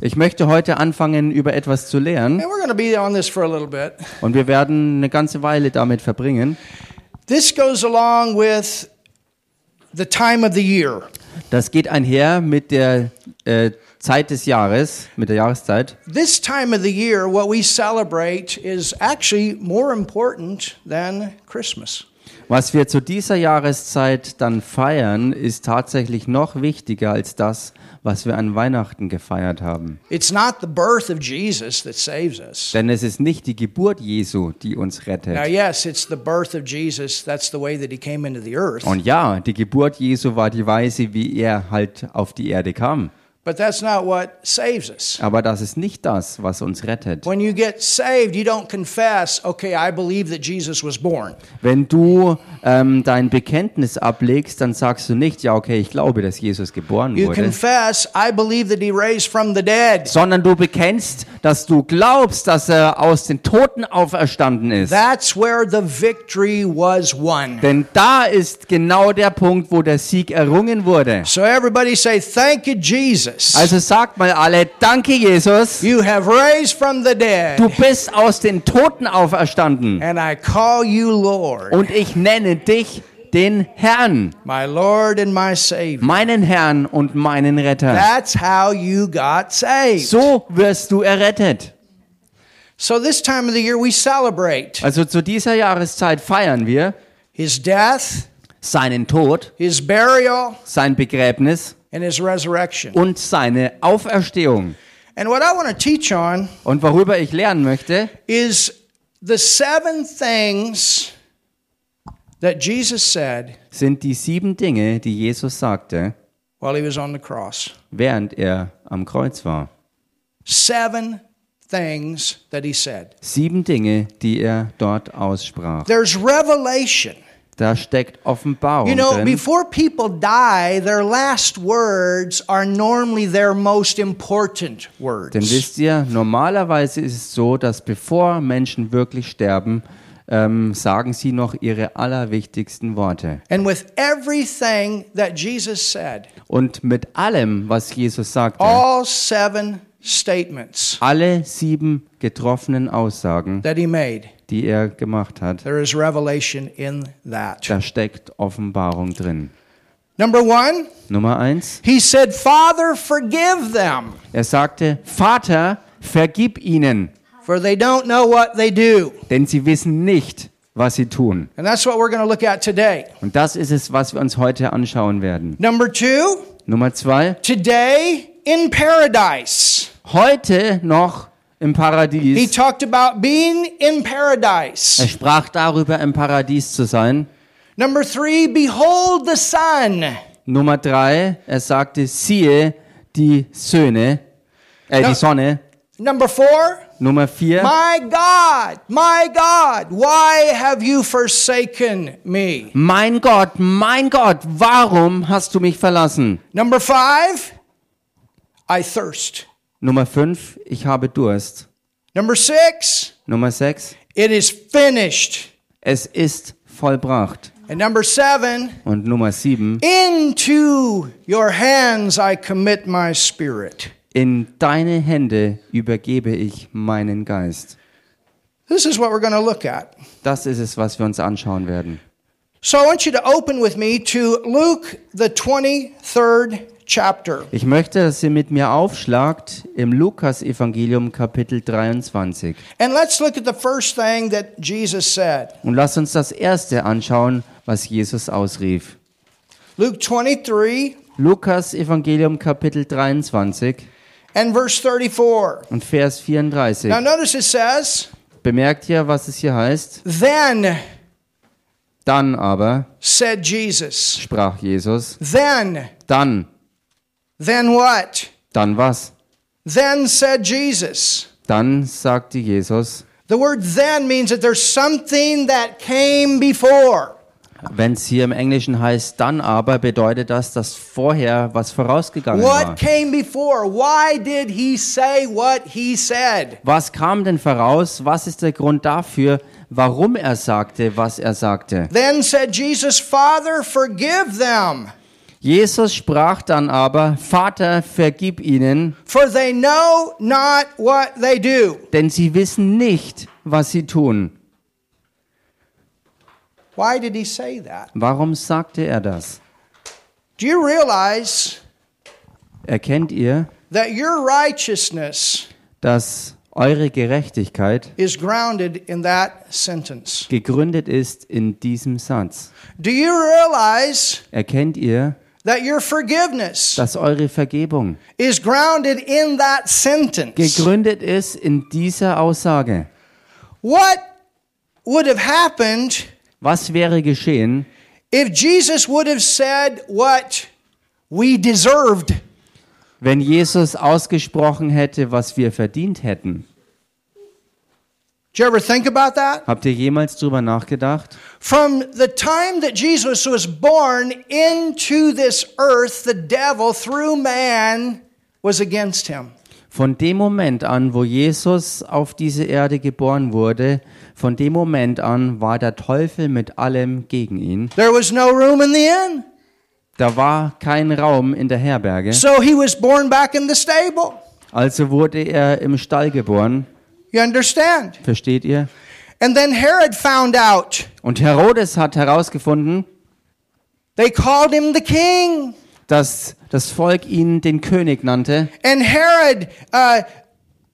Ich möchte heute anfangen, über etwas zu lernen and we're going to be on this for a little bit. und wir werden eine ganze Weile damit verbringen. This goes along with the time of the year. Das geht einher mit der äh, Zeit des Jahres, mit der Jahreszeit. This time of the year, what we celebrate is actually more important than Christmas. Was wir zu dieser Jahreszeit dann feiern, ist tatsächlich noch wichtiger als das, was wir an Weihnachten gefeiert haben. It's not the birth of Jesus that saves us. Denn es ist nicht die Geburt Jesu, die uns Now, rettet. yes, it's the birth of Jesus. That's the way that he came into the earth. Und ja, die Geburt Jesu war die Weise, wie er halt auf die Erde kam. But that's not what saves us. Aber das ist nicht das, was uns rettet. When you get saved, you don't confess, okay, I believe that Jesus was born. Wenn du ähm, dein Bekenntnis ablegst, dann sagst du nicht, ja, okay, ich glaube, dass Jesus geboren You wurde, confess, I believe that he raised from the dead. sondern du bekennst, dass du glaubst, dass er aus den Toten auferstanden ist. That's where the victory was won. Denn da ist genau der Punkt, wo der Sieg errungen wurde. So everybody say, thank you, Jesus. Also sagt mal alle, danke Jesus, You have raised from the du dead, bist aus den Toten auferstanden and I call you Lord, und ich nenne dich den Herrn, my Lord and my Savior. meinen Herrn und meinen Retter. That's how you got saved. So wirst du errettet. So this time of the year we celebrate Also zu dieser Jahreszeit feiern wir his death, seinen Tod, his burial, sein Begräbnis. Und seine Auferstehung. And what I want to teach on Und worüber ich lernen möchte, is the seven things that Jesus said sind die sieben Dinge, die Jesus sagte, while he was on the cross. während er am Kreuz war. Seven things that he said. Sieben Dinge, die er dort aussprach. There's revelation. Da steckt Offenbarung You know, before people die, their last words are normally their most important Denn words. wisst ihr, normalerweise ist es so, dass bevor Menschen wirklich sterben, ähm, sagen sie noch ihre allerwichtigsten Worte. And with everything that Jesus said, Und mit allem, was Jesus sagte, all seven statements alle sieben getroffenen Aussagen, that he made, die er gemacht hat, there is revelation in that. da steckt Offenbarung drin. Number one, Nummer eins, he said, Father, forgive them, er sagte, Vater, vergib ihnen, for they don't know what they do. denn sie wissen nicht, was sie tun. And that's what we're going to look at today. Und das ist es, was wir uns heute anschauen werden. Number two, Nummer zwei, today in paradise. heute noch im He Paradies. talked about being in Er paradise. sprach darüber, im Paradies zu sein. Number three, behold the Son. Nummer drei, er sagte, siehe die Söhne, äh, Ja. die Sonne. Number four, Nummer vier, my God, my God, why have you forsaken me? mein Gott, mein Gott, warum hast du mich verlassen? Number five, I thirst. Nummer fünf, ich habe Durst. Number six, Nummer sechs, it is finished. es ist vollbracht. And number seven, Und Nummer sieben, into your hands I commit my spirit. in deine Hände übergebe ich meinen Geist. This is what we're going to look at. Das ist es, was wir uns anschauen werden. So I want you to open with me to Luke, the 23rd chapter. Ich möchte, dass ihr mit mir aufschlagt im Lukas-Evangelium Kapitel 23. And let's look at the first thing that Jesus said. Und lasst uns das erste anschauen, was Jesus ausrief. Luke 23 Lukas Evangelium Kapitel 23 and verse 34. und Vers 34. Now notice it says, Bemerkt ihr, was es hier heißt? Then Dann aber, said Jesus. sprach Jesus, Then, dann, then what? dann was? Then said Jesus. Dann sagte Jesus, The word then means that there's something that came before. wenn es hier im Englischen heißt, dann aber, bedeutet das, dass vorher was vorausgegangen war. What came before? Why did he say what he said? Was kam denn voraus? Was ist der Grund dafür, warum er sagte, was er sagte? Then said Jesus, Father, forgive them. Jesus sprach dann aber, Vater, vergib ihnen, for they know not what they do. denn sie wissen nicht, was sie tun. Why did he say that? Warum sagte er das? Do you realize Erkennt ihr, that your righteousness dass eure Gerechtigkeit is grounded in that sentence? gegründet ist in diesem Satz? Do you realize Erkennt ihr, that your forgiveness dass eure Vergebung is grounded in that sentence? gegründet ist in dieser Aussage? What would have happened Was wäre geschehen, if Jesus would have said what we deserved? wenn Jesus ausgesprochen hätte, was wir verdient hätten? Did you ever think about that? Habt ihr jemals drüber nachgedacht? From the time that Jesus was born into this earth, the devil, through man, was against him. Von dem Moment an, wo Jesus auf diese Erde geboren wurde, von dem Moment an war der Teufel mit allem gegen ihn. There was no room in the inn. Da war kein Raum in der Herberge, So he was born back in the stable. also wurde er im Stall geboren. You understand? Versteht ihr? And then Herod found out. Und Herodes hat herausgefunden, They called him the king. dass das Volk ihn den König nannte. And Herod uh,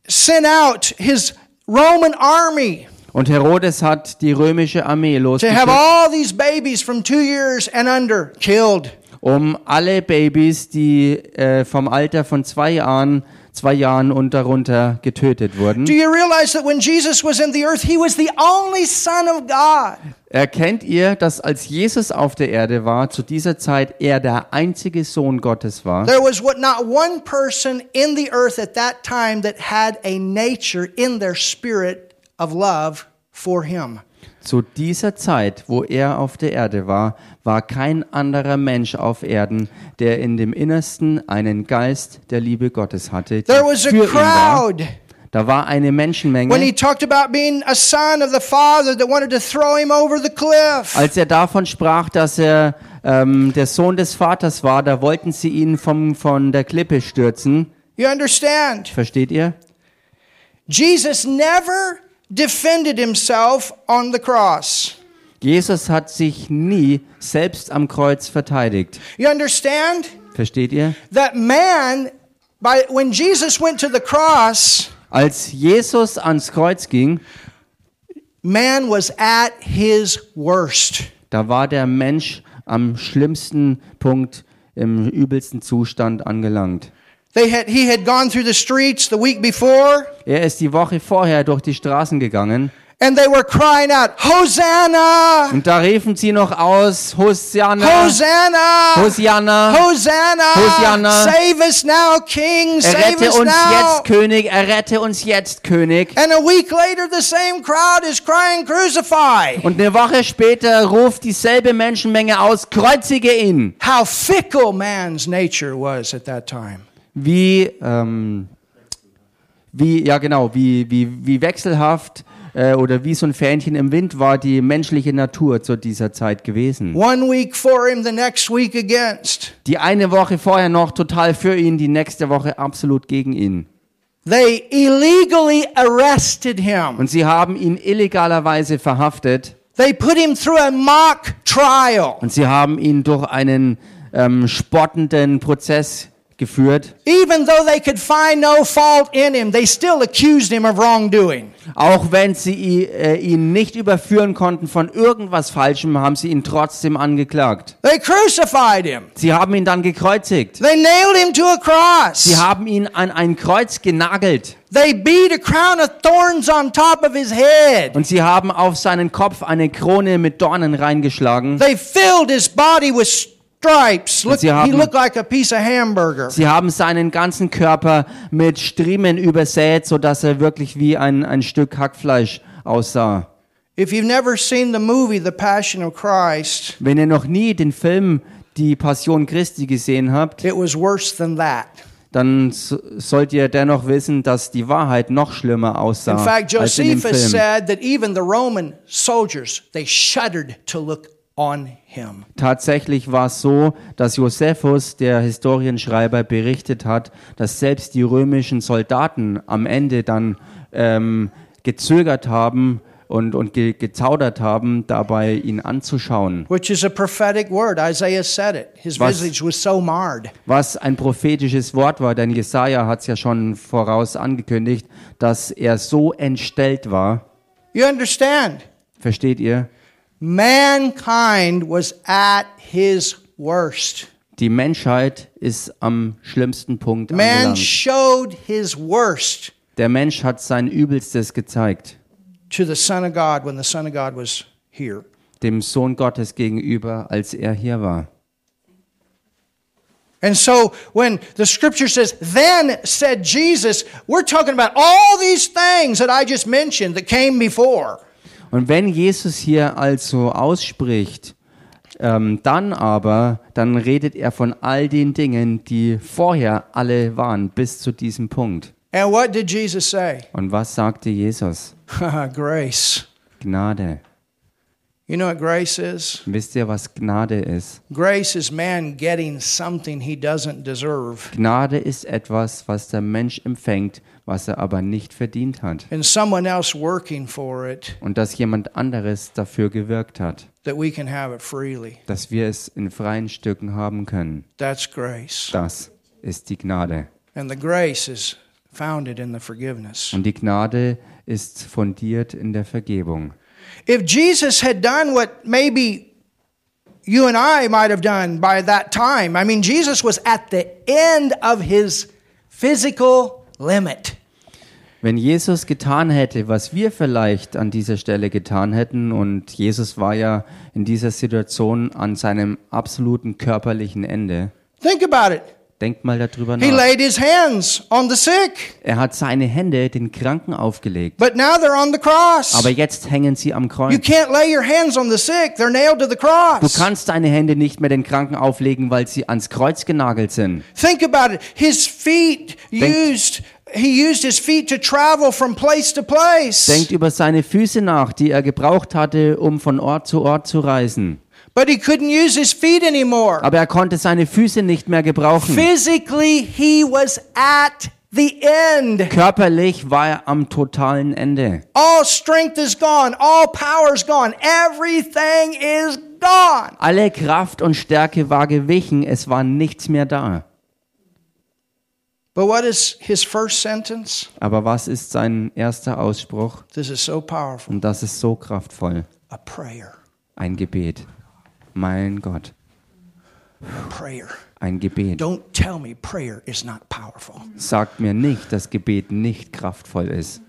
sent out his Roman army Und Herodes hat die römische Armee losgeschickt, all these babies from two years and under killed. um alle Babys, die äh, vom Alter von zwei Jahren, zwei Jahren und darunter getötet wurden. Do you realize that when Jesus was in the earth, he was the only Son of God? Erkennt ihr, dass als Jesus auf der Erde war, zu dieser Zeit er der einzige Sohn Gottes war? There was not one person in the earth at that time that had a nature in their spirit of love for him. Zu dieser Zeit, wo er auf der Erde war, war kein anderer Mensch auf Erden, der in dem Innersten einen Geist der Liebe Gottes hatte. There was a crowd Da war eine when he Menschenmenge. talked about being a son of the Father that wanted to throw him over the cliff. Als er davon sprach, dass er ähm, der Sohn des Vaters war, da wollten sie ihn vom, von der Klippe stürzen. You understand? Versteht ihr? Jesus never defended himself on the cross. Jesus hat sich nie selbst am Kreuz verteidigt. You understand? Versteht ihr? That man, by when Jesus went to the cross, Als Jesus ans Kreuz ging, man was at his worst. da war der Mensch am schlimmsten Punkt, im übelsten Zustand angelangt. They had, he had gone through the streets the week before, Er ist die Woche vorher durch die Straßen gegangen and they were crying out, Hosanna! und da riefen sie noch aus, Hosianna, Hosanna! Hosianna, Hosanna! Hosanna. Save us now, King! Save errette us uns now! jetzt König, errette uns jetzt König. And a week later, the same crowd is crying, Crucify! Und eine Woche später ruft dieselbe Menschenmenge aus, kreuzige ihn. How fickle man's nature was at that time. Wie, ähm, wie, ja genau, wie, wie, wie wechselhaft äh, oder wie so ein Fähnchen im Wind war die menschliche Natur zu dieser Zeit gewesen. One week for him, the next week against. Die eine Woche vorher noch total für ihn, die nächste Woche absolut gegen ihn. They illegally arrested him. Und sie haben ihn illegalerweise verhaftet They put him through a mock trial. und sie haben ihn durch einen ähm, spottenden Prozess geführt. Even though they could find no fault in him, they still accused him of wrongdoing. Auch wenn sie äh, ihn nicht überführen konnten von irgendwas Falschem, haben sie ihn trotzdem angeklagt. They crucified him. Sie haben ihn dann gekreuzigt. They nailed him to a cross. Sie haben ihn an ein Kreuz genagelt. They beat a crown of thorns on top of his head. Und sie haben auf seinen Kopf eine Krone mit Dornen reingeschlagen. They filled his body with stripes. Look, sie he haben- looked like a piece of hamburger. Sie haben seinen ganzen Körper mit Striemen übersät, sodass er wirklich wie ein, ein Stück Hackfleisch aussah. If you've never seen the movie The Passion of Christ, Wenn ihr noch nie den Film Die Passion Christi gesehen habt, it was worse than that. dann sollt ihr dennoch wissen, dass die Wahrheit noch schlimmer aussah In fact, als in dem Josephus Film. said that even the Roman soldiers, they shuddered to look on him. Tatsächlich war es so, dass Josephus, der Historienschreiber, berichtet hat, dass selbst die römischen Soldaten am Ende dann ähm, gezögert haben und, und ge gezaudert haben, dabei ihn anzuschauen. Was- was ein prophetisches Wort war, denn Jesaja hat es ja schon voraus angekündigt, dass er so entstellt war. You understand? Versteht ihr? Mankind was at his worst. Die Menschheit ist am schlimmsten Punkt Man showed his worst Der Mensch hat sein Übelstes gezeigt, to the Son of God when the Son of God was here. dem Sohn Gottes gegenüber, als er hier war. And so when the scripture says, then said Jesus, we're talking about all these things that I just mentioned that came before. Und wenn Jesus hier also ausspricht, ähm, dann aber, dann redet er von all den Dingen, die vorher alle waren, bis zu diesem Punkt. And what did Jesus say? Und was sagte Jesus? grace. Gnade. You know what grace is? Wisst ihr, was Gnade ist? Grace is man getting something he doesn't deserve. Gnade ist etwas, was der Mensch empfängt, was er aber nicht verdient hat. It Und dass jemand anderes dafür gewirkt hat, that we can have it freely. dass wir es in freien Stücken haben können. That's grace. Das ist die Gnade. And the grace is founded in the forgiveness. Und die Gnade ist fundiert in der Vergebung. If Jesus had done what maybe you and I might have done by that time, I mean, Jesus was at the end of his physical limit. Wenn Jesus getan hätte, was wir vielleicht an dieser Stelle getan hätten, und Jesus war ja in dieser Situation an seinem absoluten körperlichen Ende, Think about it. denkt mal darüber He nach. laid his hands on the sick, Er hat seine Hände den Kranken aufgelegt, but now they're on the cross. aber jetzt hängen sie am You Kreuz. can't lay your hands on the sick, they're nailed to the Du cross. kannst deine Hände nicht mehr den Kranken auflegen, weil sie ans Kreuz genagelt sind. Think about it. His feet used, he used his feet to travel from place to place. Denkt über seine Füße nach, die er gebraucht hatte, um von Ort zu Ort zu reisen. But he couldn't use his feet anymore. Aber er konnte seine Füße nicht mehr gebrauchen. Physically, he was at the end. Körperlich war er am totalen Ende. All strength is gone. All power is gone. Everything is gone. Alle Kraft und Stärke war gewichen, es war nichts mehr da. But what is his first sentence? Aber was ist sein erster Ausspruch? This is so powerful. Und das ist so kraftvoll. A prayer. Ein Gebet. Mein Gott, prayer. ein Gebet. Don't tell me prayer is not powerful. Sagt mir nicht, dass Gebet nicht kraftvoll ist.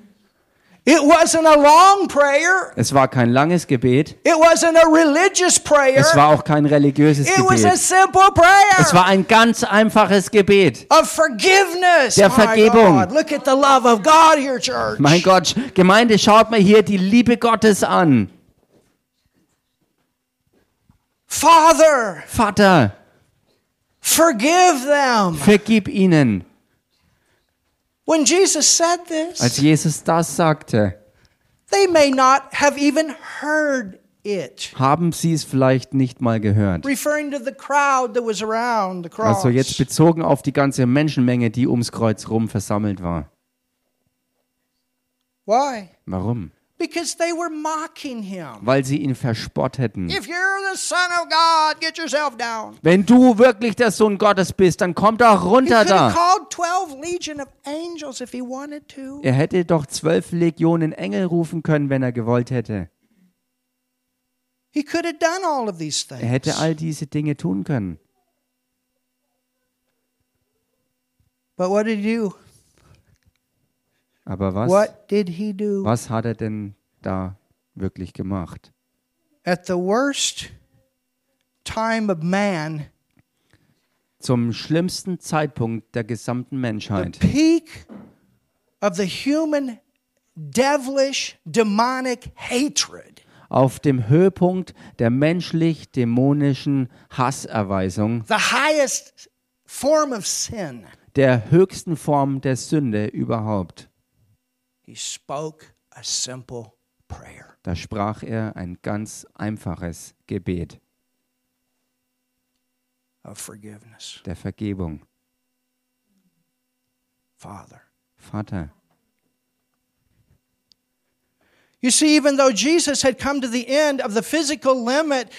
It wasn't a long prayer. Es war kein langes Gebet. It wasn't a religious prayer. Es war auch kein religiöses It was a Gebet. simple prayer Es war ein ganz einfaches Gebet. of forgiveness. Der Vergebung. God, look at the love of God here, church. Mein Gott, Gemeinde, schaut mal hier die Liebe Gottes an. Father, Vater, forgive them. vergib ihnen. When Jesus said Als this, Jesus das sagte, they may not have even heard it. haben sie es vielleicht nicht mal gehört. Referring to the crowd that was around the cross. Also jetzt bezogen auf die ganze Menschenmenge, die ums Kreuz rum versammelt war. Why? Warum? Because they were mocking him. Weil sie ihn verspotteten. If you're the Son of God, get yourself down. Wenn du wirklich der Sohn Gottes bist, dann komm doch He runter da. called 12 legion of angels if he wanted to. Er hätte doch zwölf Legionen Engel rufen können, wenn er gewollt hätte. He could have done all of these Er hätte all diese Dinge tun können. But what did he do? Aber was, What did he do? was hat er denn da wirklich gemacht? At the worst time of man, Zum schlimmsten Zeitpunkt der gesamten the Menschheit, peak of the human devilish demonic hatred, auf dem Höhepunkt der menschlich-dämonischen Hasserweisung, the highest form of sin, der höchsten Form der Sünde überhaupt. he spoke a simple prayer. Da sprach er ein ganz einfaches Gebet of forgiveness. der Vergebung. Father. Vater, You see, even though Jesus had come to the end of the physical limit,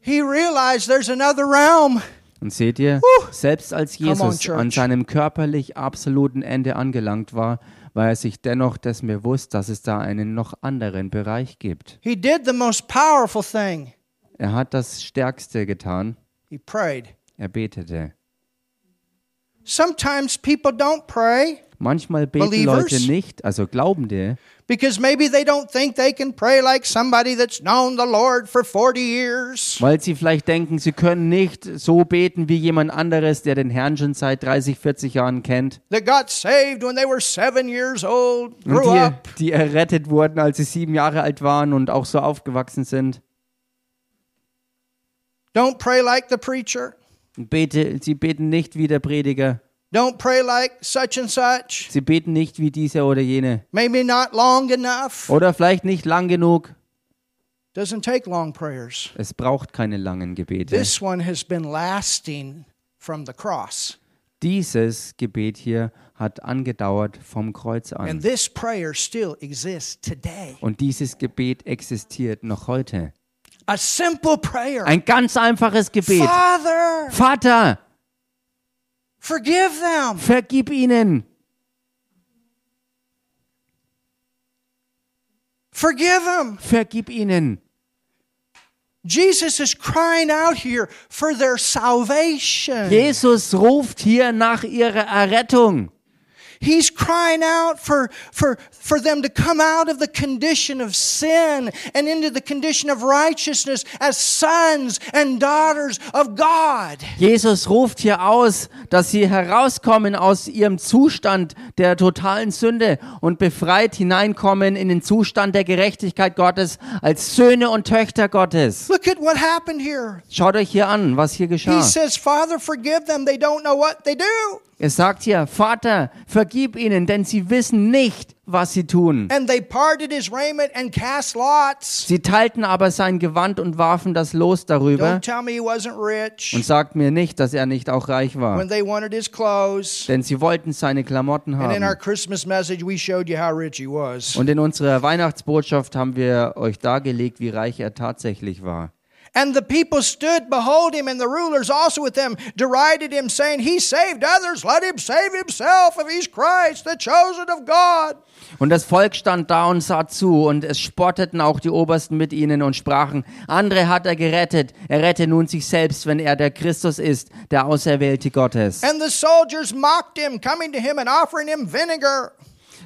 he realized there's another realm. und seht ihr, selbst als Jesus an seinem körperlich absoluten Ende angelangt war, war er sich dennoch dessen bewusst, dass es da einen noch anderen Bereich gibt. He did the most powerful thing. Er hat das Stärkste getan, He prayed. er betete. Sometimes people don't pray Manchmal beten Believers? Leute nicht, also Glaubende, because maybe they don't think they can pray like somebody that's known the Lord for 40 years. weil sie vielleicht denken, sie können nicht so beten wie jemand anderes, der den Herrn schon seit 30, 40 Jahren kennt. That got saved when they were seven years old, Und grew die, up. die errettet wurden, als sie sieben Jahre alt waren und auch so aufgewachsen sind. Don't pray like the preacher. Bete, sie beten nicht wie der Prediger. Don't pray like such and such. Sie beten nicht wie dieser oder jene. Maybe not long enough. Oder vielleicht nicht lang genug. Doesn't take long prayers. Es braucht keine langen Gebete. This one has been lasting from the cross. Dieses Gebet hier hat angedauert vom Kreuz And an. this prayer still exists today. Und dieses Gebet existiert noch heute. A simple prayer. Ein ganz einfaches Gebet. Father, Vater, forgive them. vergib ihnen. Forgive them. Vergib ihnen. Jesus is crying out here for their salvation. Jesus ruft hier nach ihrer Errettung. He's crying out for, for, for them to come out of the condition of sin and into the condition of righteousness as sons and daughters of God. Jesus ruft hier aus, dass sie herauskommen aus ihrem Zustand der totalen Sünde und befreit hineinkommen in den Zustand der Gerechtigkeit Gottes als Söhne und Töchter Gottes. Look at what happened here. Schaut euch hier an, was hier He geschah. says, Father, forgive them. They don't know what they do. Er sagt hier, Vater, vergib ihnen, denn sie wissen nicht, was sie tun. And they parted his raiment and cast lots. Sie teilten aber sein Gewand und warfen das Los darüber Don't tell me he wasn't rich und sagt mir nicht, dass er nicht auch reich war. when they wanted his clothes. Denn sie wollten seine Klamotten haben. Und in unserer Weihnachtsbotschaft haben wir euch dargelegt, wie reich er tatsächlich war. And the people stood, behold him, and the rulers also with them derided him, saying, He saved others, let him save himself if he's Christ, the chosen of God. Und das Volk stand da und sah zu, und es spotteten auch die Obersten mit ihnen und sprachen, andere hat er gerettet, er rette nun sich selbst, wenn er der Christus ist, der Auserwählte Gottes. And the soldiers mocked him, coming to him and offering him vinegar.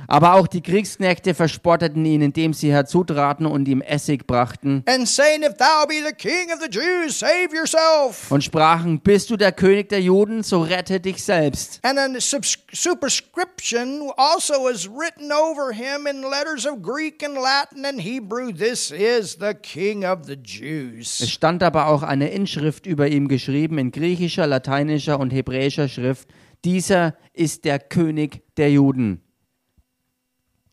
Aber auch die Kriegsknechte verspotteten ihn, indem sie herzutraten und ihm Essig brachten And saying, If thou be the king of the Jews, save yourself. und sprachen, bist du der König der Juden, so rette dich selbst. And a subs- superscription also was written over him in letters of Greek and Latin and Hebrew This is the king of the Es stand aber auch eine Inschrift über ihm geschrieben in griechischer, lateinischer und hebräischer Schrift. Dieser ist der König der Juden.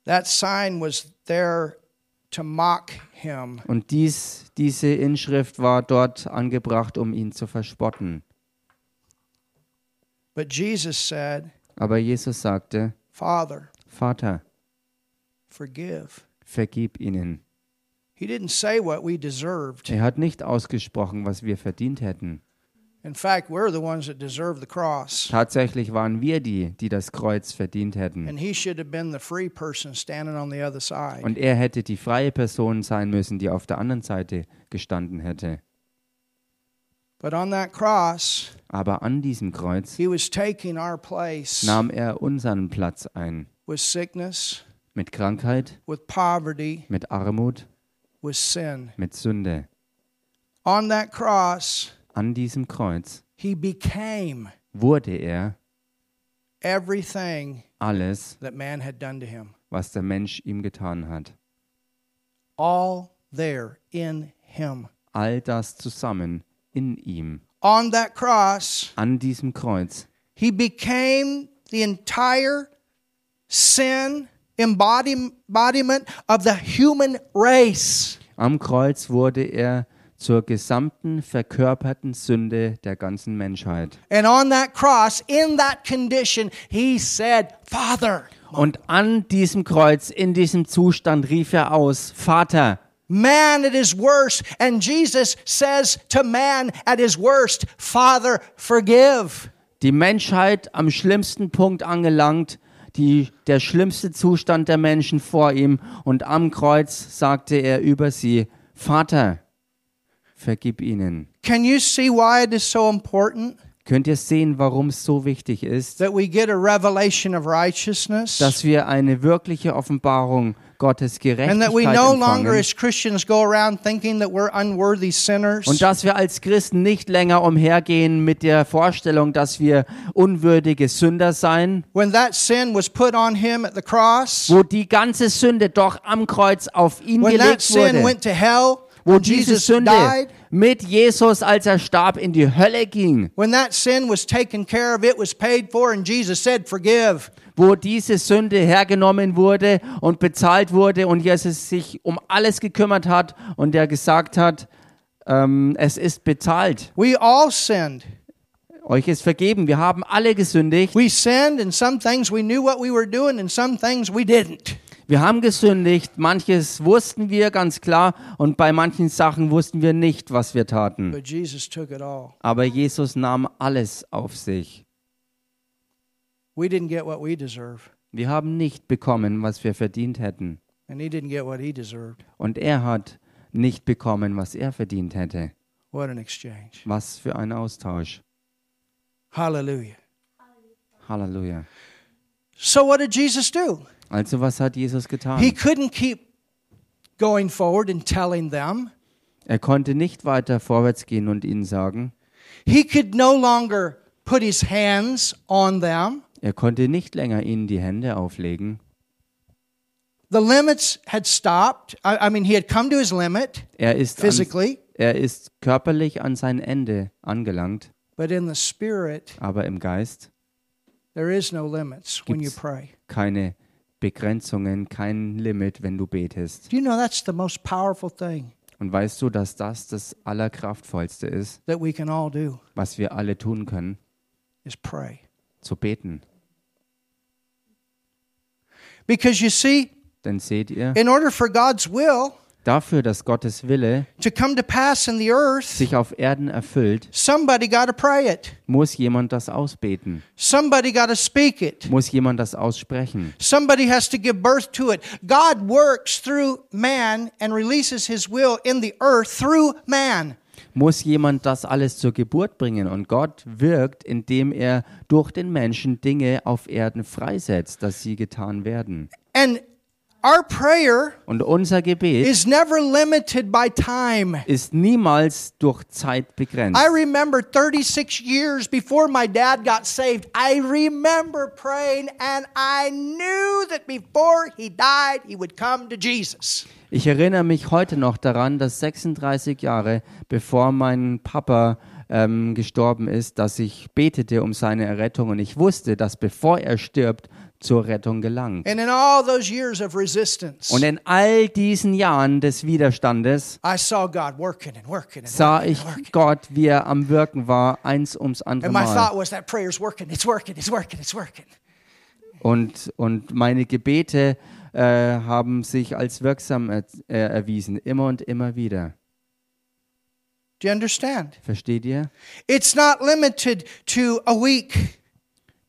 That sign was there to mock him. Und dies, diese Inschrift war dort angebracht, um ihn zu verspotten. But Jesus said, Aber Jesus sagte, Father, Vater, forgive. vergib ihnen. He didn't say what we deserved. Er hat nicht ausgesprochen, was wir verdient hätten. Tatsächlich waren wir die, die das Kreuz verdient hätten. And he should have been the free person standing on the other side. Und er hätte die freie Person sein müssen, die auf der anderen Seite gestanden hätte. But on that cross, Aber an diesem Kreuz he was taking our place nahm er unseren Platz ein. with sickness, Mit Krankheit, mit Armut, mit Sünde. On that cross, An diesem Kreuz he became wurde er everything alles, that man had done to him. was der Mensch ihm getan hat. All there in him. All das zusammen in ihm. On that cross, An diesem Kreuz he became the entire sin embodiment of the human race. Am Kreuz wurde er zur gesamten verkörperten Sünde der ganzen Menschheit. And on that cross, in that condition, he said, Father. Und an diesem Kreuz, in diesem Zustand rief er aus, Vater, Man at his worst. And Jesus says to man at his worst, Father, forgive. die Menschheit am schlimmsten Punkt angelangt, die, der schlimmste Zustand der Menschen vor ihm. Und am Kreuz sagte er über sie, Vater, vergib ihnen. Can you see why it is so important Könnt ihr sehen, warum es so wichtig ist, that we get a revelation of righteousness? dass wir eine wirkliche Offenbarung Gottes And that we Gerechtigkeit no longer empfangen as Christians go around thinking that we're unworthy sinners. und dass wir als Christen nicht länger umhergehen mit der Vorstellung, dass wir unwürdige Sünder seien, when that sin was put on him at the cross, wo die ganze Sünde doch am Kreuz auf ihn when that gelegt sin wurde, went to hell, wo diese Jesus Sünde mit Jesus, als er starb, in die Hölle ging, when that sin was taken care of, it was paid for, and Jesus said, Forgive. wo diese Sünde hergenommen wurde und bezahlt wurde und Jesus sich um alles gekümmert hat und er gesagt hat, ähm, es ist bezahlt. We all sinned. Euch ist vergeben. Wir haben alle gesündigt. We sinned, and some things we knew what we were doing, and some things we didn't. Wir haben gesündigt. Manches wussten wir ganz klar und bei manchen Sachen wussten wir nicht, was wir taten. Aber Jesus nahm alles auf sich. We didn't get what we deserve, Wir haben nicht bekommen, was wir verdient hätten. and He didn't get what He deserved. Und er hat nicht bekommen, was er verdient hätte. What an exchange. Was für ein Austausch. Hallelujah. Halleluja. So, what did Jesus do? Also was hat Jesus getan? He couldn't keep going forward and telling them. Er konnte nicht weiter vorwärts gehen und ihnen sagen, He could no longer put his hands on them. er konnte nicht länger ihnen die Hände auflegen. The limits had stopped. I, mean, he had come to his limit Er ist, an, physically, er ist körperlich an sein Ende angelangt, but in the spirit, aber im Geist there is no limits when you pray. keine Begrenzungen, kein Limit, wenn du betest. Do you know that's the most powerful thing Und weißt du, dass das das Allerkraftvollste ist, that we can all do was wir alle tun können? is pray. Zu beten. Because you see, Denn seht ihr, in order for God's will dafür, dass Gottes Wille to come to pass in the earth, sich auf Erden erfüllt, somebody got to pray it. muss jemand das ausbeten, Somebody got to speak it. muss jemand das aussprechen. Somebody has to give birth to it. God works through man and releases his will in the earth through man. Muss jemand das alles zur Geburt bringen und Gott wirkt, indem er durch den Menschen Dinge auf Erden freisetzt, dass sie getan werden. And our prayer Und unser Gebet is never limited by time. ist niemals durch Zeit begrenzt. I remember 36 years before my dad got saved, I remember praying and I knew that before he died, he would come to Jesus. Ich erinnere mich heute noch daran, dass 36 Jahre bevor mein Papa ähm, gestorben ist, dass ich betete um seine Errettung und ich wusste, dass bevor er stirbt, zur Rettung gelangt. And in all those years of resistance, Und in all diesen Jahren des Widerstandes I saw God working and working and sah ich. Gott, wie er am Wirken war, eins ums andere Mal. Und, und meine Gebete äh, haben sich als wirksam er, äh, erwiesen, immer und immer wieder. Do you understand? Versteht ihr? It's not limited to a week.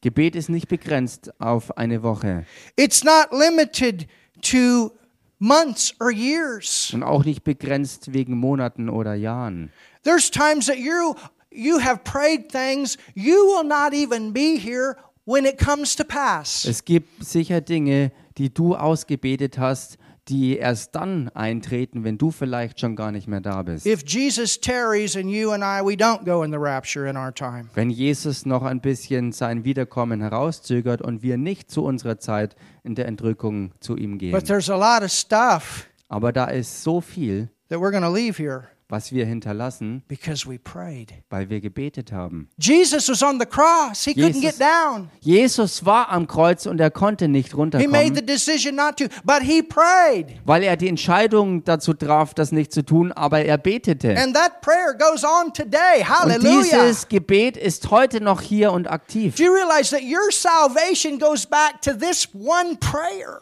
Gebet ist nicht begrenzt auf eine Woche It's not limited to months or years. und auch nicht begrenzt wegen Monaten oder Jahren. There's times that you you have prayed things you will not even be here when it comes to pass. Es gibt sicher Dinge, die du ausgebetet hast, die erst dann eintreten, wenn du vielleicht schon gar nicht mehr da bist. If Jesus tarries and you and I we don't go in the rapture in our time. Wenn Jesus noch ein bisschen sein Wiederkommen herauszögert und wir nicht zu unserer Zeit in der Entrückung zu ihm gehen. But there's a lot of stuff Aber da ist so viel, that we're going to leave here. Was wir hinterlassen, because we prayed. weil wir gebetet haben. Jesus was on the cross. He couldn't Jesus- get down. Jesus war am Kreuz und er konnte nicht He made the runterkommen, decision not to, but he prayed. weil er die Entscheidung dazu traf, das nicht zu tun, aber er betete. And that prayer goes on today. Und Hallelujah. dieses Gebet ist heute noch hier und aktiv. Do you realize that your salvation goes back to this one prayer?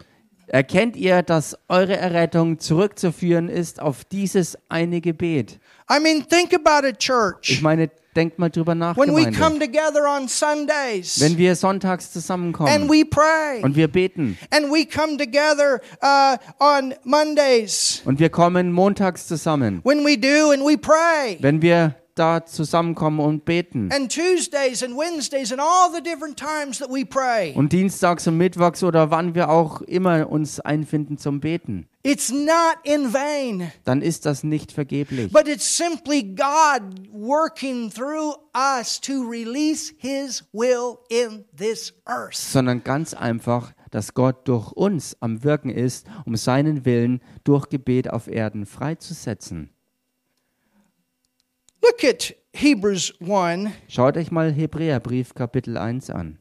Erkennt ihr, dass eure Errettung zurückzuführen ist auf dieses eine Gebet? I mean, think about it, Ich church. meine, denkt mal drüber nach, When we come together on Sundays Wenn wir sonntags and zusammenkommen we pray, und wir beten and we come together uh, on Mondays, und wir kommen montags zusammen, when we do and we pray, wenn wir da zusammenkommen und beten and Tuesdays and Wednesdays and all the different times that we pray, und dienstags und mittwochs oder wann wir auch immer uns einfinden zum Beten, it's not in vain. dann ist das nicht vergeblich, But it's simply God working through us to release His will in this earth. sondern ganz einfach, dass Gott durch uns am Wirken ist, um seinen Willen durch Gebet auf Erden freizusetzen. Look at Hebrews 1. Schaut euch mal Hebräerbrief Kapitel 1 an.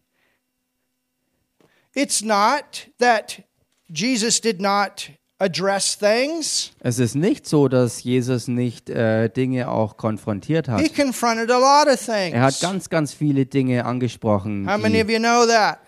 It's not that Jesus did not address things, Es ist nicht so, dass Jesus nicht äh, Dinge auch konfrontiert hat. He confronted a lot of Er hat things. ganz, ganz viele Dinge angesprochen. How many of you know that?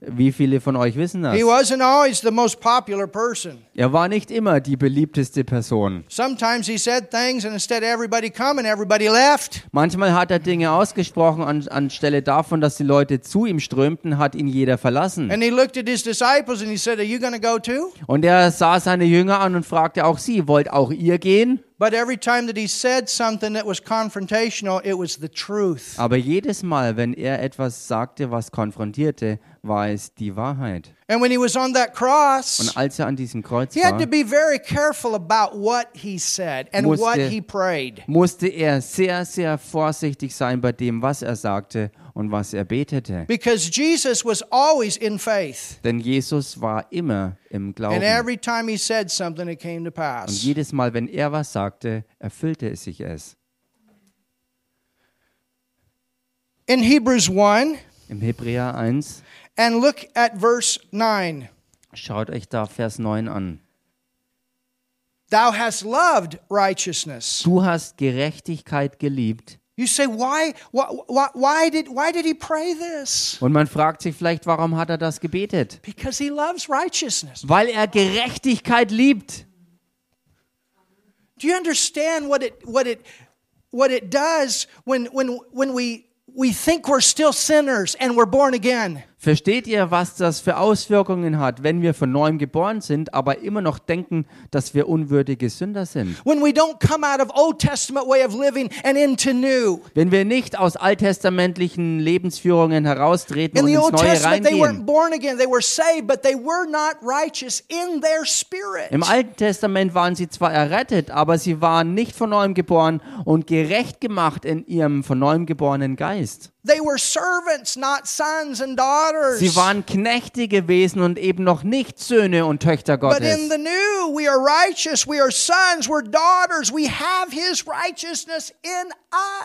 Wie viele von euch wissen das? He wasn't always the most popular person. Er war nicht immer die beliebteste Person. Sometimes he said things, and instead of everybody coming, everybody left. Manchmal hat er Dinge ausgesprochen, an, anstelle davon, dass die Leute zu ihm strömten, hat ihn jeder verlassen. And he looked at his disciples and he said, Are you going to go too? Und er sah seine Jünger an und fragte auch sie, wollt auch ihr gehen? But every time that he said something that was confrontational, it was the truth. Aber jedes Mal, wenn er etwas sagte, was konfrontierte, war es die Wahrheit. And when he was on that cross, Und als er an diesem Kreuz he had war, to be very careful about what he said and Musste- what he prayed. musste er sehr, sehr vorsichtig sein bei dem, was er sagte und was er betete. Because Jesus was always in faith. Denn Jesus war immer im Glauben. And every time he said something, it came to Und pass. jedes Mal, wenn er was sagte, erfüllte es sich es. In Hebrews 1, Im Hebräer 1, and look at verse 9. schaut euch da Vers 9 an. Thou hast loved righteousness. Du hast Gerechtigkeit geliebt. You say, why, why, why, why, did, why did he pray this? Und man fragt sich vielleicht, warum hat er das gebetet? Because he loves righteousness. Weil er Gerechtigkeit liebt. Do you understand what it, what it, what it does when, when, when we, we think we're still sinners and we're born again? Versteht ihr, was das für Auswirkungen hat, wenn wir von neuem geboren sind, aber immer noch denken, dass wir unwürdige Sünder sind? Wenn wir nicht aus alttestamentlichen Lebensführungen heraustreten und ins Neue reingehen. Im Alten Testament waren sie zwar errettet, aber sie waren nicht von neuem geboren und gerecht gemacht in ihrem von neuem geborenen Geist. They were servants, not sons and daughters. Sie waren Knechte gewesen und eben noch nicht Söhne und Töchter But in Gottes. the new, we are righteous. We are sons. We're daughters. We have His righteousness in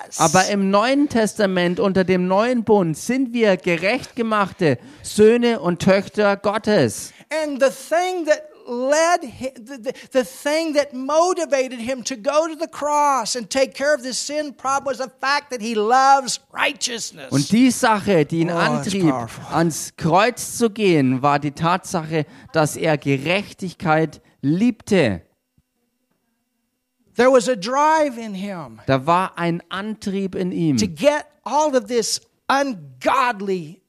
us. Aber im Neuen Testament, unter dem neuen Bund, sind wir gerecht gemachte Söhne und Töchter Gottes. and the thing that led him, the, the, the thing that motivated him to go to the cross and take care of this sin problem was the fact that he loves righteousness. Und die Sache, die ihn Oh, antrieb, ans Kreuz zu gehen, war die Tatsache, dass er Gerechtigkeit liebte. there was a drive in him Da war ein Antrieb in ihm, to get all of this man.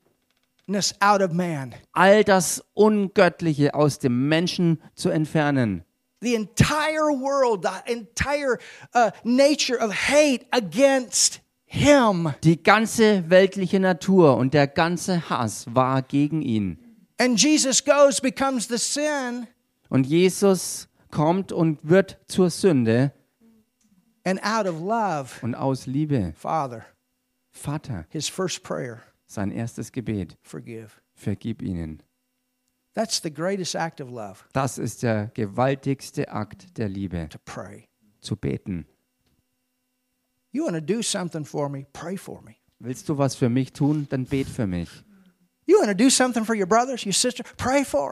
All das Ungöttliche aus dem Menschen zu entfernen. The entire world, the entire uh, nature of hate against him. Die ganze weltliche Natur und der ganze Hass war gegen ihn. And Jesus goes, becomes the sin, Und Jesus kommt und wird zur Sünde and out of love, und aus Liebe, Father, Vater, his first prayer, sein erstes Gebet, forgive. vergib ihnen. That's the greatest act of love, Das ist der gewaltigste Akt der Liebe, to pray. zu beten. You want to do something for me? Pray for me. Willst du was für mich tun? Dann bet für mich.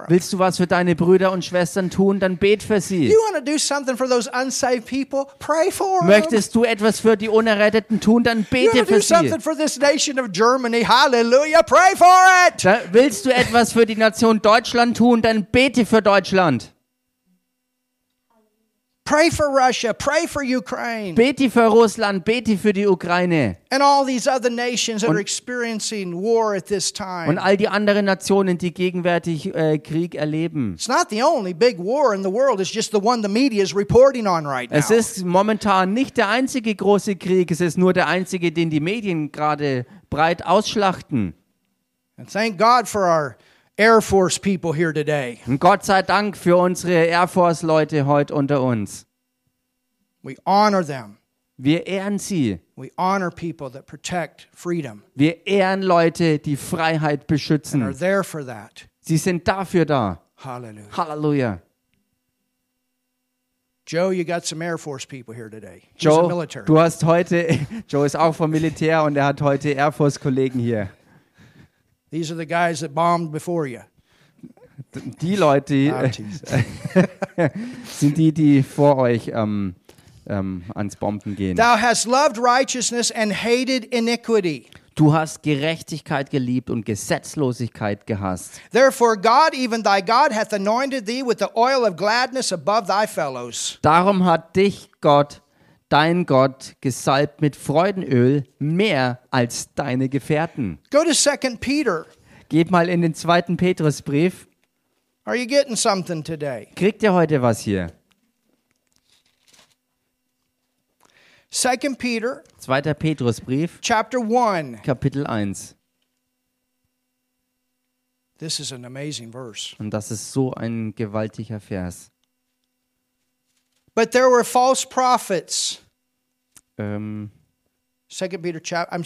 Willst du was für deine Brüder und Schwestern tun? Dann bet für sie. You want to do something for those unsaved people? Pray for them. Möchtest du etwas für die Unerretteten tun? Dann You bete want to für do something sie. for this nation of Germany? Hallelujah. Pray for it. Da willst du etwas für die Nation Deutschland tun? Dann bete für Deutschland. Pray for Russia. Pray for Ukraine. Bete für Russland, bete für die Ukraine And all these other nations that Und- are experiencing war at this und time. all die anderen Nationen, die gegenwärtig äh, Krieg erleben. It's not the only big war in the world, it's just the one the media is reporting on right now. Es ist momentan nicht der einzige große Krieg, es ist nur der einzige, den die Medien gerade breit ausschlachten. And thank God for our Air Force people here today. Und Gott sei Dank für unsere Air Force Leute heute unter uns. We honor them. Wir ehren sie. We honor people that protect freedom Wir ehren Leute, die Freiheit and are beschützen. there for that. Sie sind dafür da. Hallelujah. Halleluja. Joe, you got some Air Force people here today. He's Joe, du hast heute, Joe ist auch vom Militär und er hat heute Air Force Kollegen hier. These are the guys that bombed before you. Die Leute die, Ah, äh, sind die, die vor euch ähm, ähm, ans Bomben gehen. Thou hast loved righteousness and hated iniquity. Du hast Gerechtigkeit geliebt und Gesetzlosigkeit gehasst. Therefore, God, even thy God, hath anointed thee with the oil of gladness above thy fellows. Darum hat dich Gott, dein Gott, gesalbt mit Freudenöl mehr als deine Gefährten. Go to 2 Peter. Geht mal in den zweiten Petrusbrief. Are you getting something today? Kriegt ihr heute was hier? 2 Peter Zweiter Petrusbrief, chapter 1. Kapitel 1. This is an amazing verse. Und das ist so ein gewaltiger Vers. But there were false prophets. Ähm, 2 Peter chap I'm,